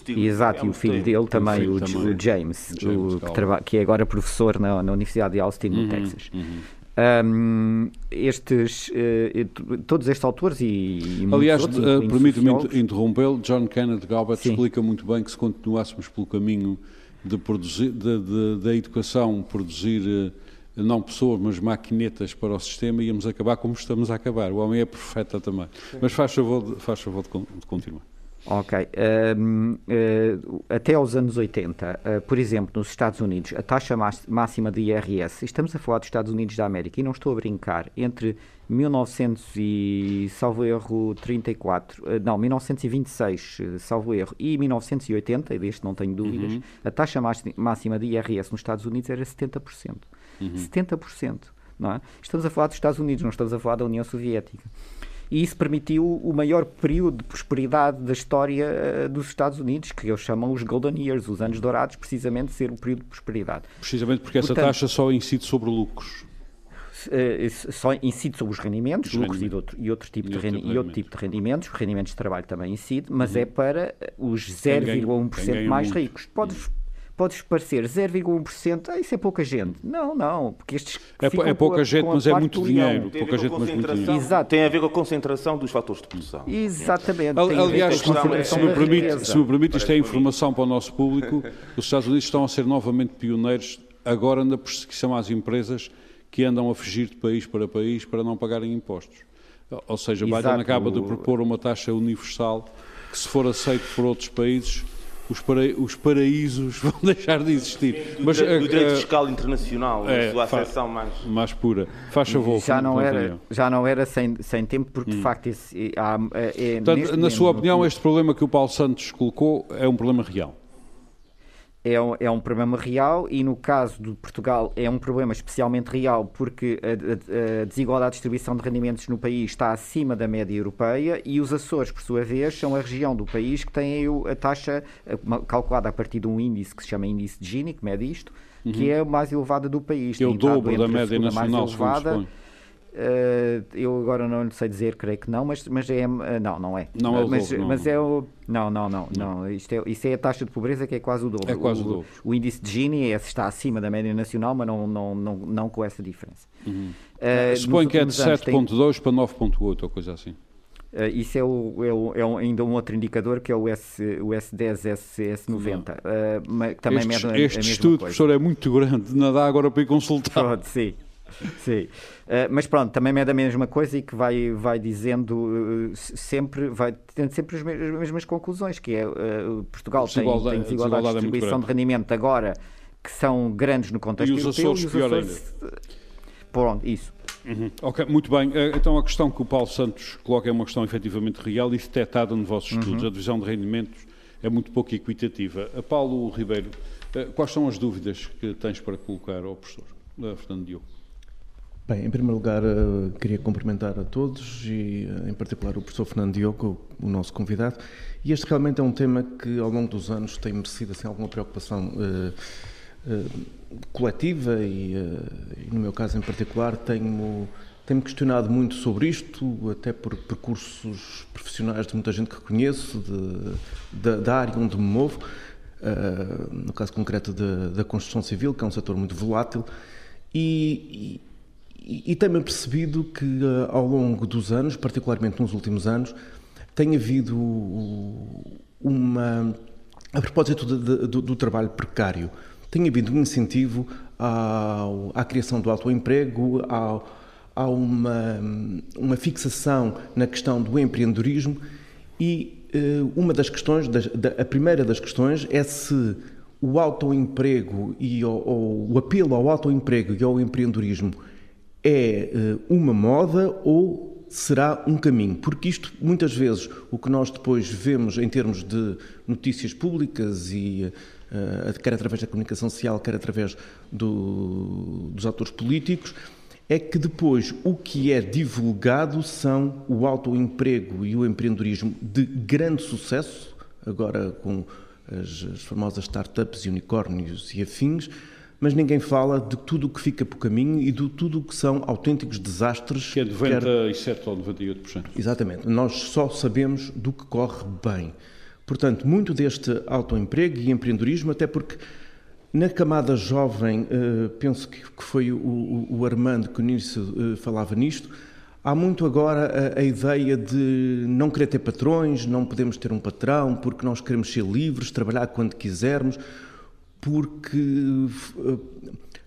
[SPEAKER 2] Exato, e o filho dele também, o, também. o James, James o, que, que, é agora professor na, na Universidade de Austin, no uhum, Texas. Uhum. Um, estes, uh, todos estes autores e, e
[SPEAKER 1] Aliás, uh, permite-me interrompê-lo, John Kenneth Galbraith Sim. explica muito bem que se continuássemos pelo caminho de produzir, da educação produzir eh, não pessoas, mas maquinetas para o sistema, íamos acabar como estamos a acabar. O homem é profeta também. Mas faz favor de, faz favor de, continuar.
[SPEAKER 2] Ok. Uh, uh, até aos anos 80, uh, por exemplo, nos Estados Unidos, a taxa máxima de IRS, estamos a falar dos Estados Unidos da América e não estou a brincar, entre 1900 e, salvo erro, 34, uh, não, 1926, uh, salvo erro, e 1980, e deste não tenho dúvidas, uhum. a taxa máxima de IRS nos Estados Unidos era 70%. Uhum. 70%, não é? Estamos a falar dos Estados Unidos, não estamos a falar da União Soviética. E isso permitiu o maior período de prosperidade da história uh, dos Estados Unidos, que eles chamam os Golden Years, os anos dourados, precisamente ser o período de prosperidade.
[SPEAKER 1] Precisamente porque essa taxa só incide sobre lucros.
[SPEAKER 2] Uh, só incide sobre os rendimentos, os lucros rendimentos. e, outro, e, outro tipo e, de outro rendi e outro tipo de rendimentos, os rendimentos de trabalho também incide, mas uhum. é para os 0,1% mais muito. ricos. Podes, uhum pode parecer 0,1%, ah, isso é pouca gente. Não, não, porque estes.
[SPEAKER 1] É, é pouca a, gente, mas é muito dinheiro. Pouca gente, mas muito dinheiro.
[SPEAKER 4] Exato. Tem a ver com a concentração dos fatores de produção.
[SPEAKER 2] Exatamente.
[SPEAKER 1] Aliás, se me, se, me permite, se me permite, isto é informação para o nosso público: os Estados Unidos estão a ser novamente pioneiros agora na perseguição às empresas que andam a fugir de país para país para não pagarem impostos. Ou seja, Biden acaba de propor uma taxa universal que, se for aceito por outros países, os, para, os paraísos [LAUGHS] vão deixar de existir.
[SPEAKER 4] Do, Mas, do, do direito uh, fiscal internacional, é, a sua acessão mais...
[SPEAKER 1] mais pura. Faz favor.
[SPEAKER 2] Já não era, já não era sem, sem tempo, porque hum. de facto esse, há,
[SPEAKER 1] é, é Portanto, na sua opinião, este problema que o Paulo Santos colocou é um problema real?
[SPEAKER 2] É um, é um problema real e no caso de Portugal é um problema especialmente real porque a, a, a, desigualdade de distribuição de rendimentos no país está acima da média europeia e os Açores, por sua vez, são a região do país que tem a taxa calculada a partir de um índice que se chama índice de Gini, que mede isto, uhum. que é a mais elevada do país.
[SPEAKER 1] Que é o dobro da média nacional,
[SPEAKER 2] mais elevada, eu agora não lhe sei dizer, creio que não, mas, mas é. Uh, não, não é.
[SPEAKER 1] Não é o
[SPEAKER 2] mas,
[SPEAKER 1] dobro,
[SPEAKER 2] mas é o. Não, não, não. não. não. Isto, é, isto é a taxa de pobreza que é quase o dobro.
[SPEAKER 1] É quase o,
[SPEAKER 2] o
[SPEAKER 1] dobro.
[SPEAKER 2] O índice de Gini é, está acima da média nacional, mas não, não, não, não com essa diferença.
[SPEAKER 1] Uhum. Uh, Suponho que é de 7,2 tem... para 9,8 ou coisa assim.
[SPEAKER 2] Uh, isso é, o, é, o, é um, ainda um outro indicador que é o, S, o S10, S, S90. Uh,
[SPEAKER 1] também este, este estudo, coisa. professor, é muito grande, não dá agora para ir consultar.
[SPEAKER 2] Pode, sim. [LAUGHS] Sim. Uh, mas pronto, também é da mesma coisa e que vai, vai dizendo uh, sempre, vai tendo sempre as mesmas, as mesmas conclusões, que é uh, Portugal tem, tem desigualdade de distribuição é de rendimento agora que são grandes no contexto
[SPEAKER 1] e os
[SPEAKER 2] europeu.
[SPEAKER 1] Açores, e os pior Açores, ainda.
[SPEAKER 2] Pronto, isso.
[SPEAKER 1] Uhum. Ok, muito bem. Então a questão que o Paulo Santos coloca é uma questão efetivamente real e detectada nos vossos estudos. Uhum. A divisão de rendimentos é muito pouco equitativa. A Paulo Ribeiro, quais são as dúvidas que tens para colocar ao professor Fernando Diogo?
[SPEAKER 5] Bem, em primeiro lugar, uh, queria cumprimentar a todos e, uh, em particular, o professor Fernando Diogo, o nosso convidado. E este realmente é um tema que, ao longo dos anos, tem merecido assim, alguma preocupação uh, coletiva e, e, no meu caso em particular, tenho, tenho questionado muito sobre isto, até por percursos profissionais de muita gente que conheço, de, de, da área onde me movo, no caso concreto da construção civil, que é um setor muito volátil. E, e tenho percebido que uh, ao longo dos anos, particularmente nos últimos anos, tem havido uma. A propósito de, de, do, do, trabalho precário, tem havido um incentivo ao, à criação do autoemprego, ao, há uma, uma fixação na questão do empreendedorismo e uh, uma das questões, da, a primeira das questões é se o autoemprego e o, o, o apelo ao autoemprego e ao empreendedorismo é eh, uma moda ou será um caminho? Porque isto, muitas vezes, o que nós depois vemos em termos de notícias públicas e uh, quer através da comunicação social, quer através do, dos atores políticos, é que depois o que é divulgado são o autoemprego e o empreendedorismo de grande sucesso, agora com as, as famosas startups e unicórnios e afins, mas ninguém fala de tudo o que fica por caminho e de tudo o que são autênticos desastres.
[SPEAKER 1] Que é 97% quer... ou 98%.
[SPEAKER 5] Exatamente. Nós só sabemos do que corre bem. Portanto, muito deste autoemprego e empreendedorismo, até porque na camada jovem, uh, penso que, foi o, Armando que no início uh, falava nisto, há muito agora a, a, ideia de não querer ter patrões, não podemos ter um patrão, porque nós queremos ser livres, trabalhar quando quisermos porque eh,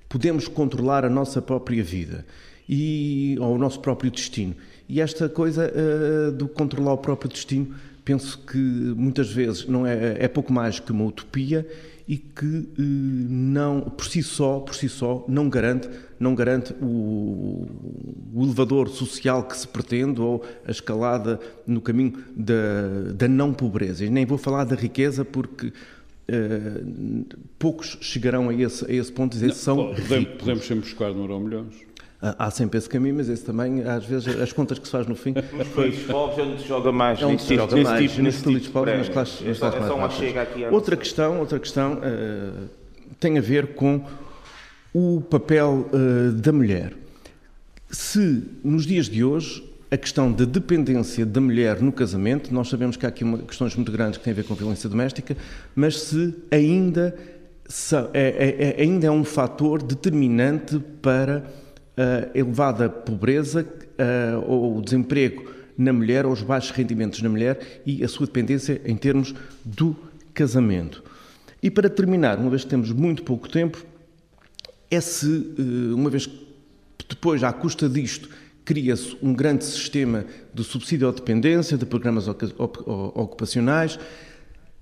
[SPEAKER 5] podemos controlar a nossa própria vida e ou o nosso próprio destino. E esta coisa uh, do controlar o próprio destino, penso que muitas vezes não é, é pouco mais que uma utopia e que uh, não por si só, por si só, não garante, não garante o, o elevador social que se pretende ou a escalada no caminho da, da não pobreza. E nem vou falar da riqueza porque Uh, poucos chegarão a esse, a esse ponto e dizer são
[SPEAKER 1] podemos, podemos sempre buscar no euro milhões.
[SPEAKER 5] Há sempre esse caminho, mas esse também, às vezes, as contas que se faz no fim.
[SPEAKER 4] Os países pobres é onde se joga mais.
[SPEAKER 5] É onde se joga mais, tipo, nesse tipo pobres, mas claro, é só, é uma chega aqui outra questão, outra questão uh, tem a ver com o papel uh, da mulher. Se nos dias de hoje a questão da dependência da mulher no casamento, nós sabemos que há aqui uma, questões muito grandes que têm a ver com violência doméstica, mas se ainda é, é, é, ainda é um fator determinante para a elevada pobreza ou o desemprego na mulher, ou os baixos rendimentos na mulher e a sua dependência em termos do casamento. E para terminar, uma vez que temos muito pouco tempo, é se, uma vez que depois, à custa disto, cria-se um grande sistema de subsídio à dependência, de programas ocupacionais,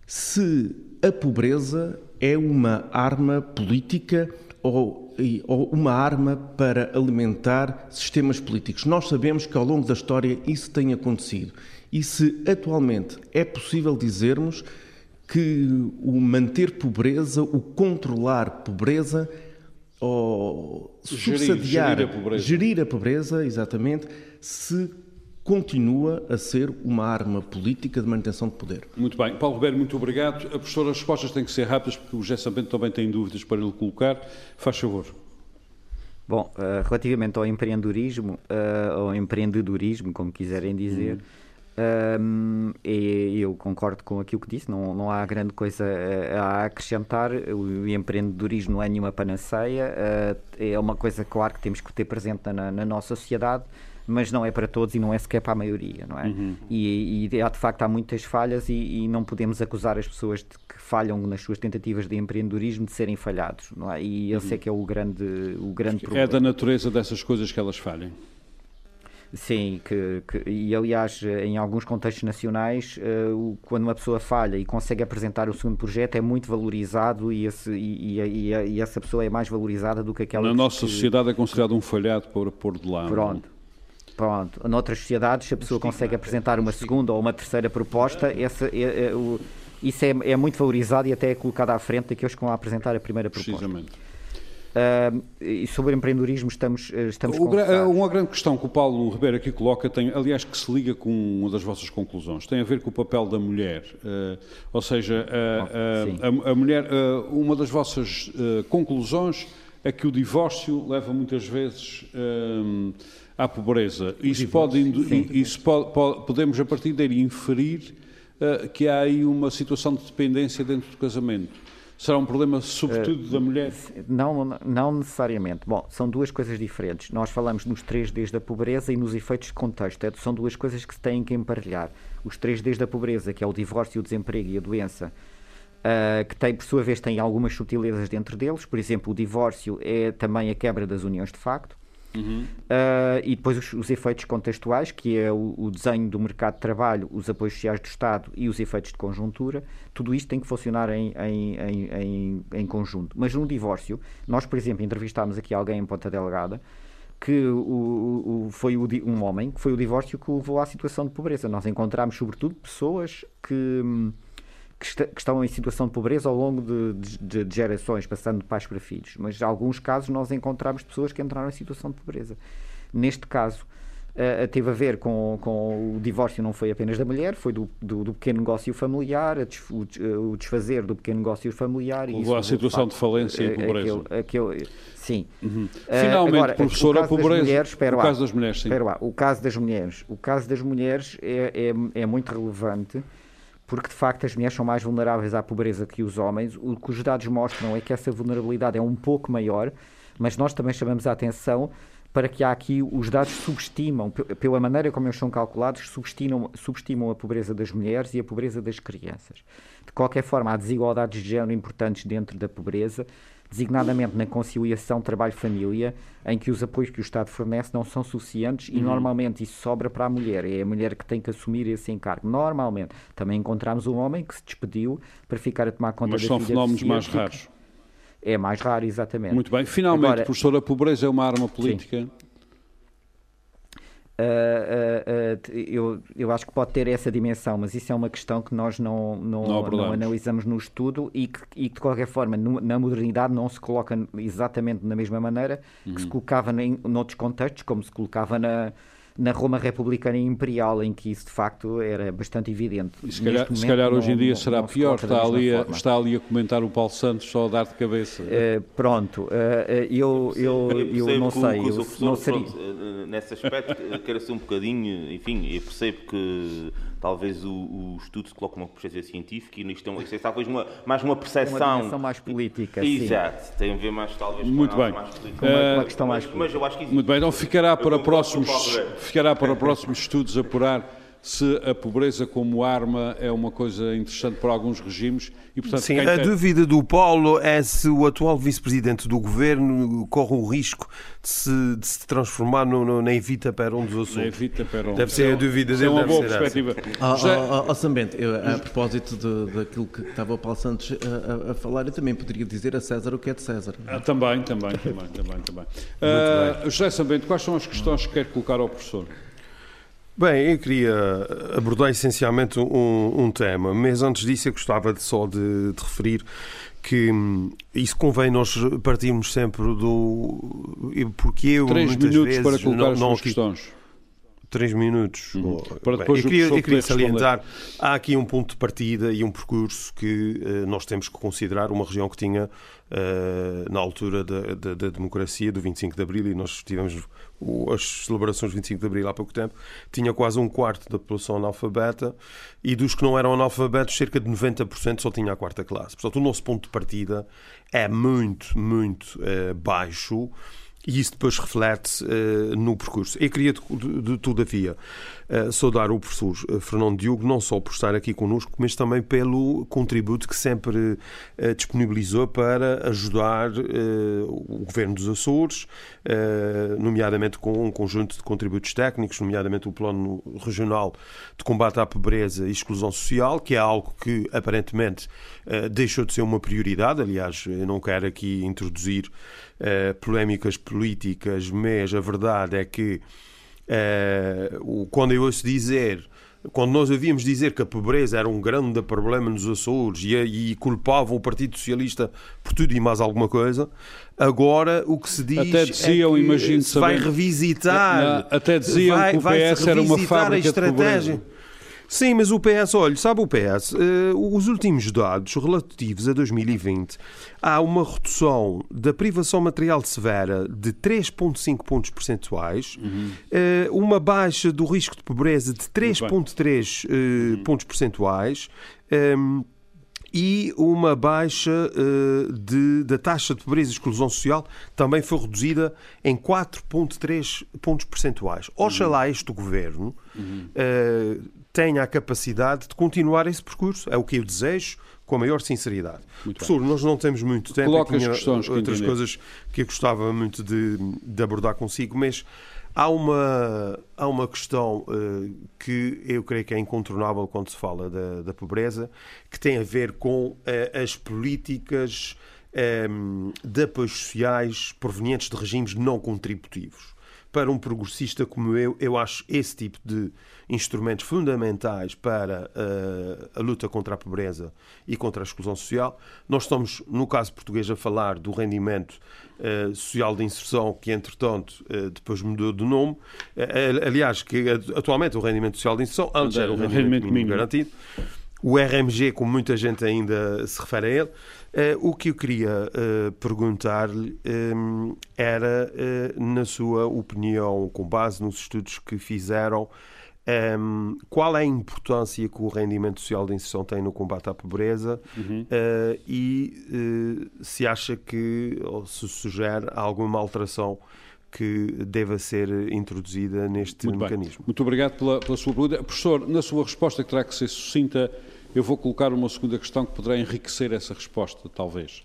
[SPEAKER 5] se a pobreza é uma arma política ou, ou, uma arma para alimentar sistemas políticos. Nós sabemos que ao longo da história isso tem acontecido. E se atualmente é possível dizermos que o manter pobreza, o controlar pobreza, ou subsidiar, gerir, gerir, a pobreza. gerir a pobreza, exatamente, se continua a ser uma arma política de manutenção de poder.
[SPEAKER 1] Muito bem. Paulo Ribeiro, muito obrigado. A professora, as respostas têm que ser rápidas, porque o José Bento também tem dúvidas para lhe colocar. Faz favor.
[SPEAKER 2] Bom, uh, relativamente ao empreendedorismo, uh, ao empreendedorismo, como quiserem dizer, uhum. Eu concordo com aquilo que disse, não, não há grande coisa a acrescentar. O empreendedorismo não é nenhuma panaceia, é uma coisa, claro, que temos que ter presente na, na nossa sociedade mas não é para todos e não é sequer para a maioria, não é? Uhum. E, e, há, de facto há muitas falhas e, e, não podemos acusar as pessoas de que falham nas suas tentativas de empreendedorismo de serem falhados, não é? E esse uhum. é que é o grande, o grande problema.
[SPEAKER 1] É da natureza dessas coisas que elas falhem.
[SPEAKER 2] Sim, que, que, e aliás, em alguns contextos nacionais, uh, quando uma pessoa falha e consegue apresentar o segundo projeto, é muito valorizado e, esse, e, e, e essa pessoa é mais valorizada do que aquela
[SPEAKER 1] Na nossa que... sociedade é considerado um falhado por pôr de lado.
[SPEAKER 2] Pronto. Pronto, noutras sociedades, se a pessoa consegue apresentar uma segunda ou uma terceira proposta, esse, é, é, o, isso é, é, muito valorizado e até é colocado à frente daqueles que vão apresentar a primeira proposta. Precisamente. Uh, e sobre empreendedorismo estamos, eh, estamos o,
[SPEAKER 1] Uma grande questão que o Paulo Ribeiro aqui coloca, tem, aliás, que se liga com uma das vossas conclusões, tem a ver com o papel da mulher. Uh, ou seja, a, a, a, mulher, uh, uma das vossas conclusões é que o divórcio leva muitas vezes à pobreza. Isso, pode, isso pode, pode, podemos, a partir daí, inferir que há aí uma situação de dependência dentro do casamento. Será um problema, sobretudo, uh, da mulher?
[SPEAKER 2] Não, não necessariamente. Bom, são duas coisas diferentes. Nós falamos nos três Ds da pobreza e nos efeitos de contexto. É, são duas coisas que se têm que emparelhar. Os três Ds da pobreza, que é o divórcio, o desemprego e a doença, Uh, que tem, por sua vez, tem algumas sutilezas dentro deles. Por exemplo, o divórcio é também a quebra das uniões de facto. Uhum. Uh, e depois os, os, efeitos contextuais, que é o, o, desenho do mercado de trabalho, os apoios sociais do Estado e os efeitos de conjuntura, tudo isto tem que funcionar em, em, em, em conjunto. Mas no divórcio, nós, por exemplo, entrevistámos aqui alguém em Ponta Delgada que o, o, foi o, um homem que foi o divórcio que o levou à situação de pobreza. Nós encontramos, sobretudo, pessoas que hum, que, está, que, estão em situação de pobreza ao longo de, de, de, gerações, passando de pais para filhos. Mas em alguns casos nós encontramos pessoas que entraram em situação de pobreza. Neste caso, uh, teve a ver com, com o divórcio não foi apenas da mulher, foi do, do, do pequeno negócio familiar, o, o, desfazer do pequeno negócio familiar.
[SPEAKER 1] Levou à situação de, falência e pobreza.
[SPEAKER 2] Aquele, aquele, sim.
[SPEAKER 1] Uhum. Finalmente, uh, agora, professor, a pobreza.
[SPEAKER 2] Mulheres,
[SPEAKER 1] o
[SPEAKER 2] lá,
[SPEAKER 1] caso das mulheres, sim.
[SPEAKER 2] Lá, o caso das mulheres. O caso das mulheres é, é, é muito relevante porque de facto as mulheres são mais vulneráveis à pobreza que os homens. O que os dados mostram é que essa vulnerabilidade é um pouco maior, mas nós também chamamos a atenção para que há aqui os dados subestimam, pela maneira como eles são calculados, subestimam, subestimam a pobreza das mulheres e a pobreza das crianças. De qualquer forma, há desigualdades de género importantes dentro da pobreza designadamente na conciliação trabalho-família, em que os apoios que o Estado fornece não são suficientes e uhum. normalmente isso sobra para a mulher. É a mulher que tem que assumir esse encargo. Normalmente. Também encontramos um homem que se despediu para ficar a tomar conta
[SPEAKER 1] Mas
[SPEAKER 2] da
[SPEAKER 1] são fenómenos mais raros.
[SPEAKER 2] É mais raro, exatamente.
[SPEAKER 1] Muito bem. Finalmente, Agora, professor, a pobreza é uma arma política? Sim.
[SPEAKER 2] Uh, uh, uh, eu, eu acho que pode ter essa dimensão, mas isso é uma questão que nós não, não, não, não analisamos no estudo e que, e que de qualquer forma, no, na modernidade, não se coloca exatamente da mesma maneira uhum. que se colocava em, noutros contextos, como se colocava na, na Roma republicana e imperial, em que isso de facto era bastante evidente.
[SPEAKER 1] E se calhar, se calhar hoje em dia não, será não pior, está ali, a, está ali a comentar o Paulo Santos só a dar de cabeça. Uh,
[SPEAKER 2] pronto, uh, eu, eu, eu, eu não sei, eu, não seria...
[SPEAKER 4] Pronto, nesse aspecto quero ser um bocadinho, enfim, eu percebo que talvez o, o estudo se coloque uma perspectiva científica e isto, é, isto é talvez uma, mais uma percepção...
[SPEAKER 2] Uma mais política,
[SPEAKER 4] Exato, sim. tem a ver mais talvez
[SPEAKER 1] Muito
[SPEAKER 4] com
[SPEAKER 1] bem.
[SPEAKER 4] mais
[SPEAKER 2] política. Uma, uma questão mais
[SPEAKER 4] política. Mas, mas eu acho que
[SPEAKER 1] Muito bem, então ficará para próximos, ficará para próximos estudos apurar se a pobreza como arma é uma coisa interessante para alguns regimes e, portanto,
[SPEAKER 6] Sim, a
[SPEAKER 1] tem...
[SPEAKER 6] dúvida do Paulo é se o atual vice-presidente do governo corre o risco de se, de se transformar no, no, na Evita Peron dos Açores. Na
[SPEAKER 1] Evita Peron.
[SPEAKER 6] Deve ser a dúvida dele.
[SPEAKER 1] É uma boa perspectiva.
[SPEAKER 5] Oh, Já... oh, oh, Sambente, eu, a propósito de, daquilo que estava o Paulo Santos a, a, a, falar, eu também poderia dizer a César o que é de César.
[SPEAKER 1] Ah, também, também, também, também. também. Uh, José Sambente, quais são as questões que quer colocar ao professor?
[SPEAKER 6] Bem, eu queria abordar essencialmente um, um, tema, mas antes disso eu gostava de, só de, de, referir que hum, isso convém nós partirmos sempre do. Porque eu.
[SPEAKER 1] Três minutos vezes, para colocar não, as não, questões.
[SPEAKER 6] Três minutos.
[SPEAKER 1] Uhum. Para depois
[SPEAKER 6] Bem, eu queria, eu queria salientar, há aqui um ponto de partida e um percurso que uh, nós temos que considerar uma região que tinha, uh, na altura da, da, da, democracia, do 25 de Abril, e nós tivemos o, as celebrações do 25 de Abril há pouco tempo, tinha quase um quarto da população analfabeta e dos que não eram analfabetos, cerca de 90% só tinha a quarta classe. Portanto, o nosso ponto de partida é muito, muito uh, baixo e isso depois reflete uh, no percurso. Eu queria, de, de, todavia, uh, saudar o professor eh, Fernando Diogo, não só por estar aqui connosco, mas também pelo contributo que sempre uh, disponibilizou para ajudar o Governo dos Açores, nomeadamente com um conjunto de contributos técnicos, nomeadamente o Plano Regional de Combate à Pobreza e Exclusão Social, que é algo que aparentemente deixou de ser uma prioridade. Aliás, eu não quero aqui introduzir uh, polémicas políticas, mas a verdade é que quando eu ouço dizer quando nós ouvíamos dizer que a pobreza era um grande problema nos Açores e, e culpavam o Partido Socialista por tudo e mais alguma coisa, agora o que se diz
[SPEAKER 1] até diziam,
[SPEAKER 6] é que
[SPEAKER 1] imagino
[SPEAKER 6] se vai revisitar,
[SPEAKER 1] até diziam
[SPEAKER 6] vai,
[SPEAKER 1] que o PS era uma fábrica de pobreza.
[SPEAKER 6] Sim, mas o PS, olha, sabe o PS, uh, eh, os últimos dados relativos a 2020, há uma redução da privação material severa de 3,5 pontos percentuais, uhum. uh, uma baixa do risco de pobreza de 3,3 uh, eh, uhum. pontos percentuais. Um, ehm, e uma baixa uh, de, da taxa de pobreza e exclusão social também foi reduzida em 4,3 pontos percentuais. Oxalá este governo uhum. uh, tenha a capacidade de continuar esse percurso, é o que eu desejo, com a maior sinceridade. Muito Professor, bem. nós não temos muito tempo,
[SPEAKER 1] Coloca tinha outras
[SPEAKER 6] entender. coisas que eu gostava muito de, de abordar consigo, mas Há uma, há uma questão uh, que eu creio que é incontornável quando se fala da, da pobreza, que tem a ver com uh, as políticas um, eh, de apoios sociais provenientes de regimes não contributivos. Para um progressista como eu, eu acho esse tipo de instrumentos fundamentais para uh, a luta contra a pobreza e contra a exclusão social. Nós estamos, no caso português, a falar do rendimento uh, social de inserção, que entretanto uh, depois mudou de nome. aliás, que atualmente o rendimento social de inserção, antes era o rendimento, rendimento mínimo, mínimo garantido. O RMG, como muita gente ainda se refere a ele. Uh, o que eu queria uh, perguntar-lhe um, era, uh, na sua opinião, com base nos estudos que fizeram, um, qual é a importância que o rendimento social de inserção tem no combate à pobreza uhum. uh, e se acha que, ou se sugere alguma alteração que deva ser introduzida neste
[SPEAKER 1] Muito
[SPEAKER 6] mecanismo.
[SPEAKER 1] Bem. Muito obrigado pela, pela sua pergunta. Professor, na sua resposta, que terá que ser sucinta, eu vou colocar uma segunda questão que poderá enriquecer essa resposta, talvez,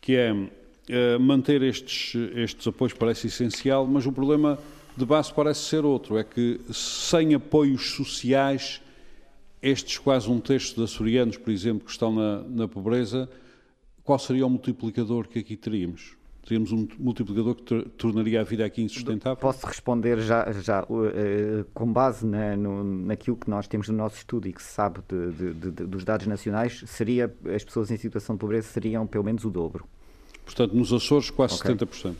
[SPEAKER 1] que é uh, manter estes, estes apoios parece essencial, mas o problema de base parece ser outro, é que sem apoios sociais, estes quase um terço de açorianos, por exemplo, que estão na, na pobreza, qual seria o multiplicador que aqui teríamos? Teríamos um multiplicador que tornaria a vida aqui insustentável?
[SPEAKER 2] Posso responder já, já uh, com base na, no, naquilo que nós temos no nosso estudo e que se sabe de, de, de, dos dados nacionais, seria as pessoas em situação de pobreza seriam pelo menos o dobro.
[SPEAKER 1] Portanto, nos Açores quase okay. 70%.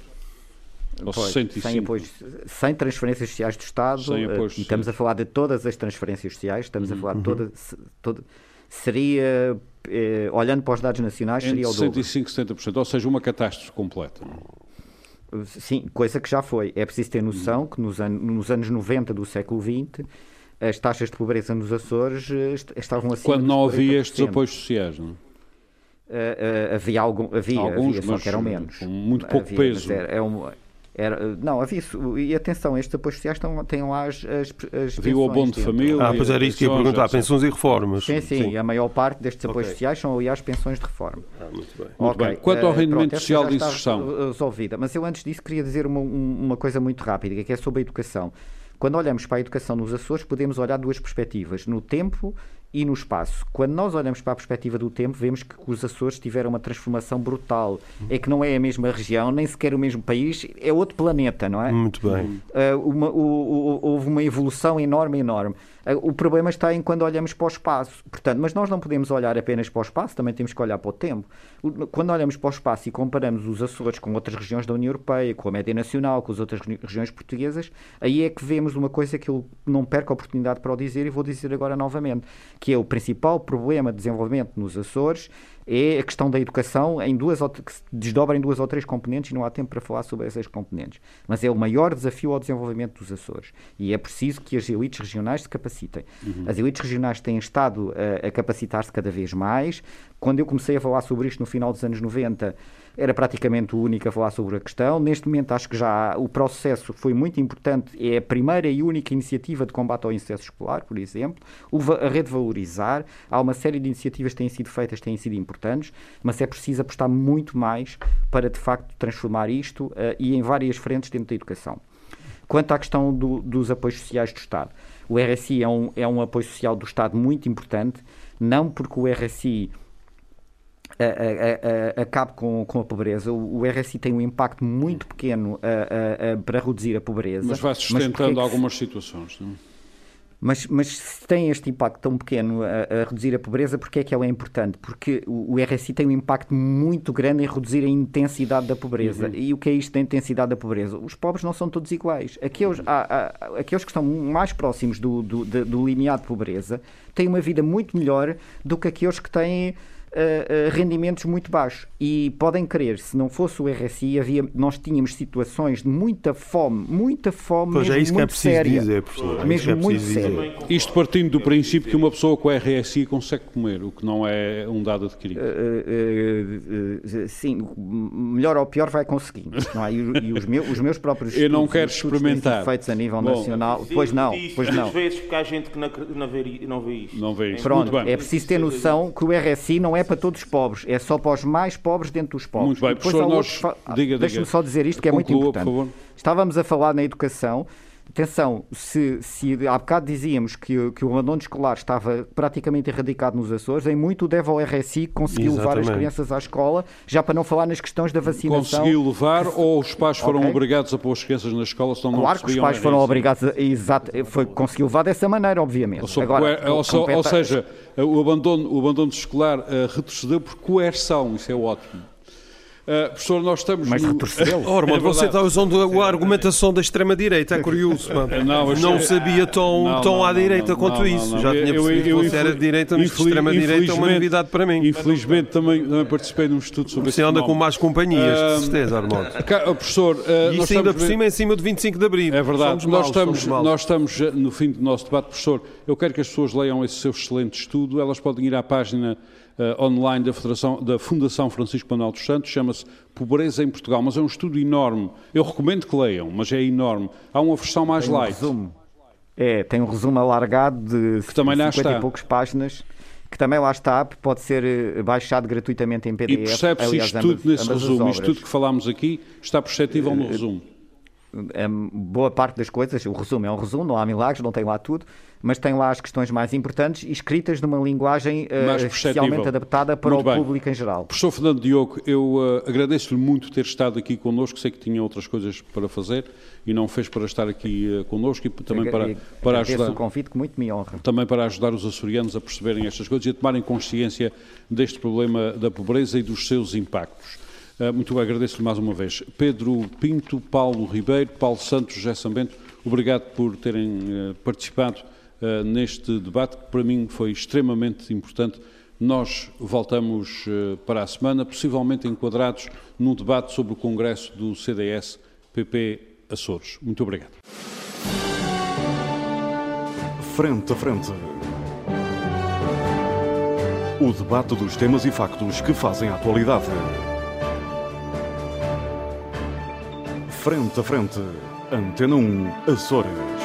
[SPEAKER 1] Ou
[SPEAKER 2] Pois,
[SPEAKER 1] 65?
[SPEAKER 2] sem, apoios, sem transferências sociais do Estado,
[SPEAKER 1] Sem apoios
[SPEAKER 2] e estamos a falar de todas as transferências sociais, estamos a falar de toda, se- toda- seria, eh, olhando para os dados nacionais,
[SPEAKER 1] Entre
[SPEAKER 2] seria o dobro.
[SPEAKER 1] 65% e 70%, ou seja, uma catástrofe completa.
[SPEAKER 2] Sim, coisa que já foi. É preciso ter noção que nos, an nos anos 90 do século XX, as taxas de pobreza nos Açores eh, est- estavam acima
[SPEAKER 1] Quando não havia
[SPEAKER 2] 40%.
[SPEAKER 1] estes apoios sociais, não é?
[SPEAKER 2] Eh, eh, havia algum, havia,
[SPEAKER 1] Alguns,
[SPEAKER 2] havia, só que eram menos.
[SPEAKER 1] com muito pouco
[SPEAKER 2] Havia,
[SPEAKER 1] peso.
[SPEAKER 2] Era, é um- era- não, havia isso. E atenção, estes apoios sociais estão, têm lá as, as, as
[SPEAKER 1] Havia o abono de família.
[SPEAKER 6] Ah, pois era isso que ia perguntar. Pensões e reformas.
[SPEAKER 2] Sim, sim, a maior parte destes apoios
[SPEAKER 6] Ok.
[SPEAKER 2] sociais são, aliás, pensões de reforma.
[SPEAKER 6] Ah, muito bem.
[SPEAKER 1] Muito
[SPEAKER 2] Ok,
[SPEAKER 1] bem. Quanto ao
[SPEAKER 2] eh,
[SPEAKER 1] rendimento
[SPEAKER 2] pronto,
[SPEAKER 1] social de inserção?
[SPEAKER 2] resolvida. Mas eu antes disso queria dizer uma, um- uma coisa muito rápida, que é sobre a educação. Quando olhamos para a educação nos Açores, podemos olhar duas perspectivas, no tempo e no espaço. Quando nós olhamos para a perspectiva do tempo, vemos que os Açores tiveram uma transformação brutal. É que não é a mesma região, nem sequer o mesmo país, é outro planeta, não é?
[SPEAKER 6] Muito bem.
[SPEAKER 2] Uh, uma- o- o- houve uma evolução enorme, enorme. O problema está em quando olhamos para o espaço. Portanto, mas nós não podemos olhar apenas para o espaço, também temos que olhar para o tempo. Quando olhamos para o espaço e comparamos os Açores com outras regiões da União Europeia, com a média nacional, com as outras regi- regiões portuguesas, aí é que vemos uma coisa que eu não perco a oportunidade para o dizer e vou dizer agora novamente, que é o principal problema de desenvolvimento nos Açores é a questão da educação em duas que se desdobra em duas ou três componentes e não há tempo para falar sobre essas componentes. Mas é o maior desafio ao desenvolvimento dos Açores. E é preciso que as elites regionais se capacitem. As elites regionais têm estado a, a capacitar-se cada vez mais. Quando eu comecei a falar sobre isto no final dos anos 90, era praticamente o único a falar sobre a questão. Neste momento, acho que já o processo foi muito importante. É a primeira e única iniciativa de combate ao incesto escolar, por exemplo. A rede Valorizar. Há uma série de iniciativas que têm sido feitas, têm sido importantes, mas é preciso apostar muito mais para, de facto, transformar isto eh, e em várias frentes dentro da educação. Quanto à questão do- dos apoios sociais do Estado, o RSI é um, é um apoio social do Estado muito importante, não porque o RSI acabe com, com a pobreza. O, o RSI tem um impacto muito pequeno para reduzir a pobreza.
[SPEAKER 1] Mas vai sustentando
[SPEAKER 2] que-
[SPEAKER 1] algumas situações. Não? é?
[SPEAKER 2] mas, mas se tem este impacto tão pequeno a, a reduzir a pobreza, porque é que ele é importante? Porque o, o RSI tem um impacto muito grande em reduzir a intensidade da pobreza. E o que é isto da intensidade da pobreza? Os pobres não são todos iguais. Aqueles, há- aqueles que estão mais próximos do, do, de- do limiar de pobreza têm uma vida muito melhor do que aqueles que têm uh, uh, rendimentos muito baixos. E podem crer, se não fosse o RSI, havia, nós tínhamos situações de muita fome, muita fome,
[SPEAKER 6] Pois é
[SPEAKER 2] mesmo
[SPEAKER 6] isso que é
[SPEAKER 2] muito
[SPEAKER 6] preciso
[SPEAKER 2] séria.
[SPEAKER 6] dizer, professor. É
[SPEAKER 2] Mesmo
[SPEAKER 6] é
[SPEAKER 2] muito séria.
[SPEAKER 1] Isto partindo do princípio que uma pessoa com RSI consegue comer, o que não é um dado adquirido.
[SPEAKER 2] Uh, uh, uh, sim, melhor ou pior vai conseguindo. Não é? e, e os, meus, os meus próprios
[SPEAKER 1] Eu não
[SPEAKER 2] estudos,
[SPEAKER 1] quero experimentar.
[SPEAKER 2] feitos a nível
[SPEAKER 1] Bom,
[SPEAKER 2] nacional. Pois não, pois não.
[SPEAKER 4] vezes porque há gente que não, não, vê, não vê isto.
[SPEAKER 1] Não vê isto.
[SPEAKER 2] Pronto,
[SPEAKER 1] Muito bem.
[SPEAKER 2] é preciso ter noção que o RSI não é para todos os pobres, é só para os mais pobres dentro dos pobres.
[SPEAKER 1] Muito bem,
[SPEAKER 2] E depois
[SPEAKER 1] professor, nós-
[SPEAKER 2] outros
[SPEAKER 1] diga,
[SPEAKER 2] Deixa-me
[SPEAKER 1] diga.
[SPEAKER 2] só dizer isto que é muito
[SPEAKER 1] Conclua,
[SPEAKER 2] importante. Estávamos a falar na educação. Atenção, se, se há bocado dizíamos que, que o abandono escolar estava praticamente erradicado nos Açores, em muito deve ao RSI que conseguiu levar as crianças à escola, já para não falar nas questões da vacinação.
[SPEAKER 1] Conseguiu levar ou os pais foram
[SPEAKER 2] Ok.
[SPEAKER 1] obrigados a pôr as crianças na escola, senão não
[SPEAKER 2] Claro que os pais foram obrigados a. Exato, foi, conseguiu levar dessa maneira, obviamente.
[SPEAKER 1] Ou,
[SPEAKER 2] Agora,
[SPEAKER 1] coer- ou, só- ou seja, o abandono, o abandono escolar eh, retrocedeu por coerção, isso é ótimo. Eh, professor, nós estamos.
[SPEAKER 2] Mas
[SPEAKER 1] no-
[SPEAKER 2] retrocedeu. [LAUGHS]
[SPEAKER 6] Oh, Armando,
[SPEAKER 1] É
[SPEAKER 6] você está usando a argumentação da extrema-direita, é curioso. pá. [LAUGHS]
[SPEAKER 1] Não,
[SPEAKER 6] Não sabia tão,
[SPEAKER 1] Não,
[SPEAKER 6] tão
[SPEAKER 1] não,
[SPEAKER 6] à direita
[SPEAKER 1] não,
[SPEAKER 6] quanto
[SPEAKER 1] não,
[SPEAKER 6] isso.
[SPEAKER 1] não,
[SPEAKER 6] Já tinha
[SPEAKER 1] Eu-
[SPEAKER 6] percebido
[SPEAKER 1] eu-
[SPEAKER 6] que você era de direita, mas extrema-direita é uma novidade para mim.
[SPEAKER 1] Infelizmente também, também participei num estudo sobre
[SPEAKER 6] Você
[SPEAKER 1] esse
[SPEAKER 6] anda com más companhias, de certeza, Armando.
[SPEAKER 1] Oh, professor, eh,
[SPEAKER 6] E
[SPEAKER 1] nós
[SPEAKER 6] isso ainda
[SPEAKER 1] estamos
[SPEAKER 6] por
[SPEAKER 1] bem-
[SPEAKER 6] cima é em cima do 25 de Abril.
[SPEAKER 1] É verdade,
[SPEAKER 6] Somos
[SPEAKER 1] nós, estamos, nós estamos eh, no fim do nosso debate. Professor, eu quero que as pessoas leiam esse seu excelente estudo. Elas podem ir à página eh, online da, Federação, da Fundação Francisco Manuel dos Santos, chama-se Pobreza em Portugal, mas é um estudo enorme. Eu recomendo que leiam, mas é enorme. Há uma versão mais
[SPEAKER 2] Tem um
[SPEAKER 1] light.
[SPEAKER 2] resumo. É, tem um resumo alargado de
[SPEAKER 1] Que também lá
[SPEAKER 2] 50
[SPEAKER 1] está.
[SPEAKER 2] e poucas páginas, que também lá está, pode ser eh, baixado gratuitamente em
[SPEAKER 1] E
[SPEAKER 2] PDF.
[SPEAKER 1] percebe-se
[SPEAKER 2] Aliás,
[SPEAKER 1] isto
[SPEAKER 2] ambas-
[SPEAKER 1] tudo nesse
[SPEAKER 2] ambas
[SPEAKER 1] resumo. Isto tudo que falámos aqui está perceptível no resumo.
[SPEAKER 2] Hum, boa parte das coisas, o resumo é um resumo, não há milagres, não tem lá tudo, mas tem lá as questões mais importantes e escritas numa linguagem eh,
[SPEAKER 1] Mais
[SPEAKER 2] especialmente adaptada para
[SPEAKER 1] Muito
[SPEAKER 2] o
[SPEAKER 1] bem.
[SPEAKER 2] público em geral.
[SPEAKER 1] Professor Fernando Diogo, eu eh, agradeço-lhe muito ter estado aqui connosco. Sei que tinha outras coisas para fazer e não fez para estar aqui eh, connosco e também para, para ajudar.
[SPEAKER 2] o convite que muito me honra.
[SPEAKER 1] também para ajudar os açorianos a perceberem estas coisas e a tomarem consciência deste problema da pobreza e dos seus impactos. Uh, muito bem, agradeço-lhe mais uma vez. Pedro Pinto, Paulo Ribeiro, Paulo Santos, José Sambento, obrigado por terem uh, participado uh, neste debate, que para mim foi extremamente importante. Nós voltamos para a semana, possivelmente enquadrados num debate sobre o Congresso do CDS-PP Açores. Muito obrigado.
[SPEAKER 7] Frente a frente. O debate dos temas e factos que fazem a atualidade. Frente a frente. Antena 1, Açores.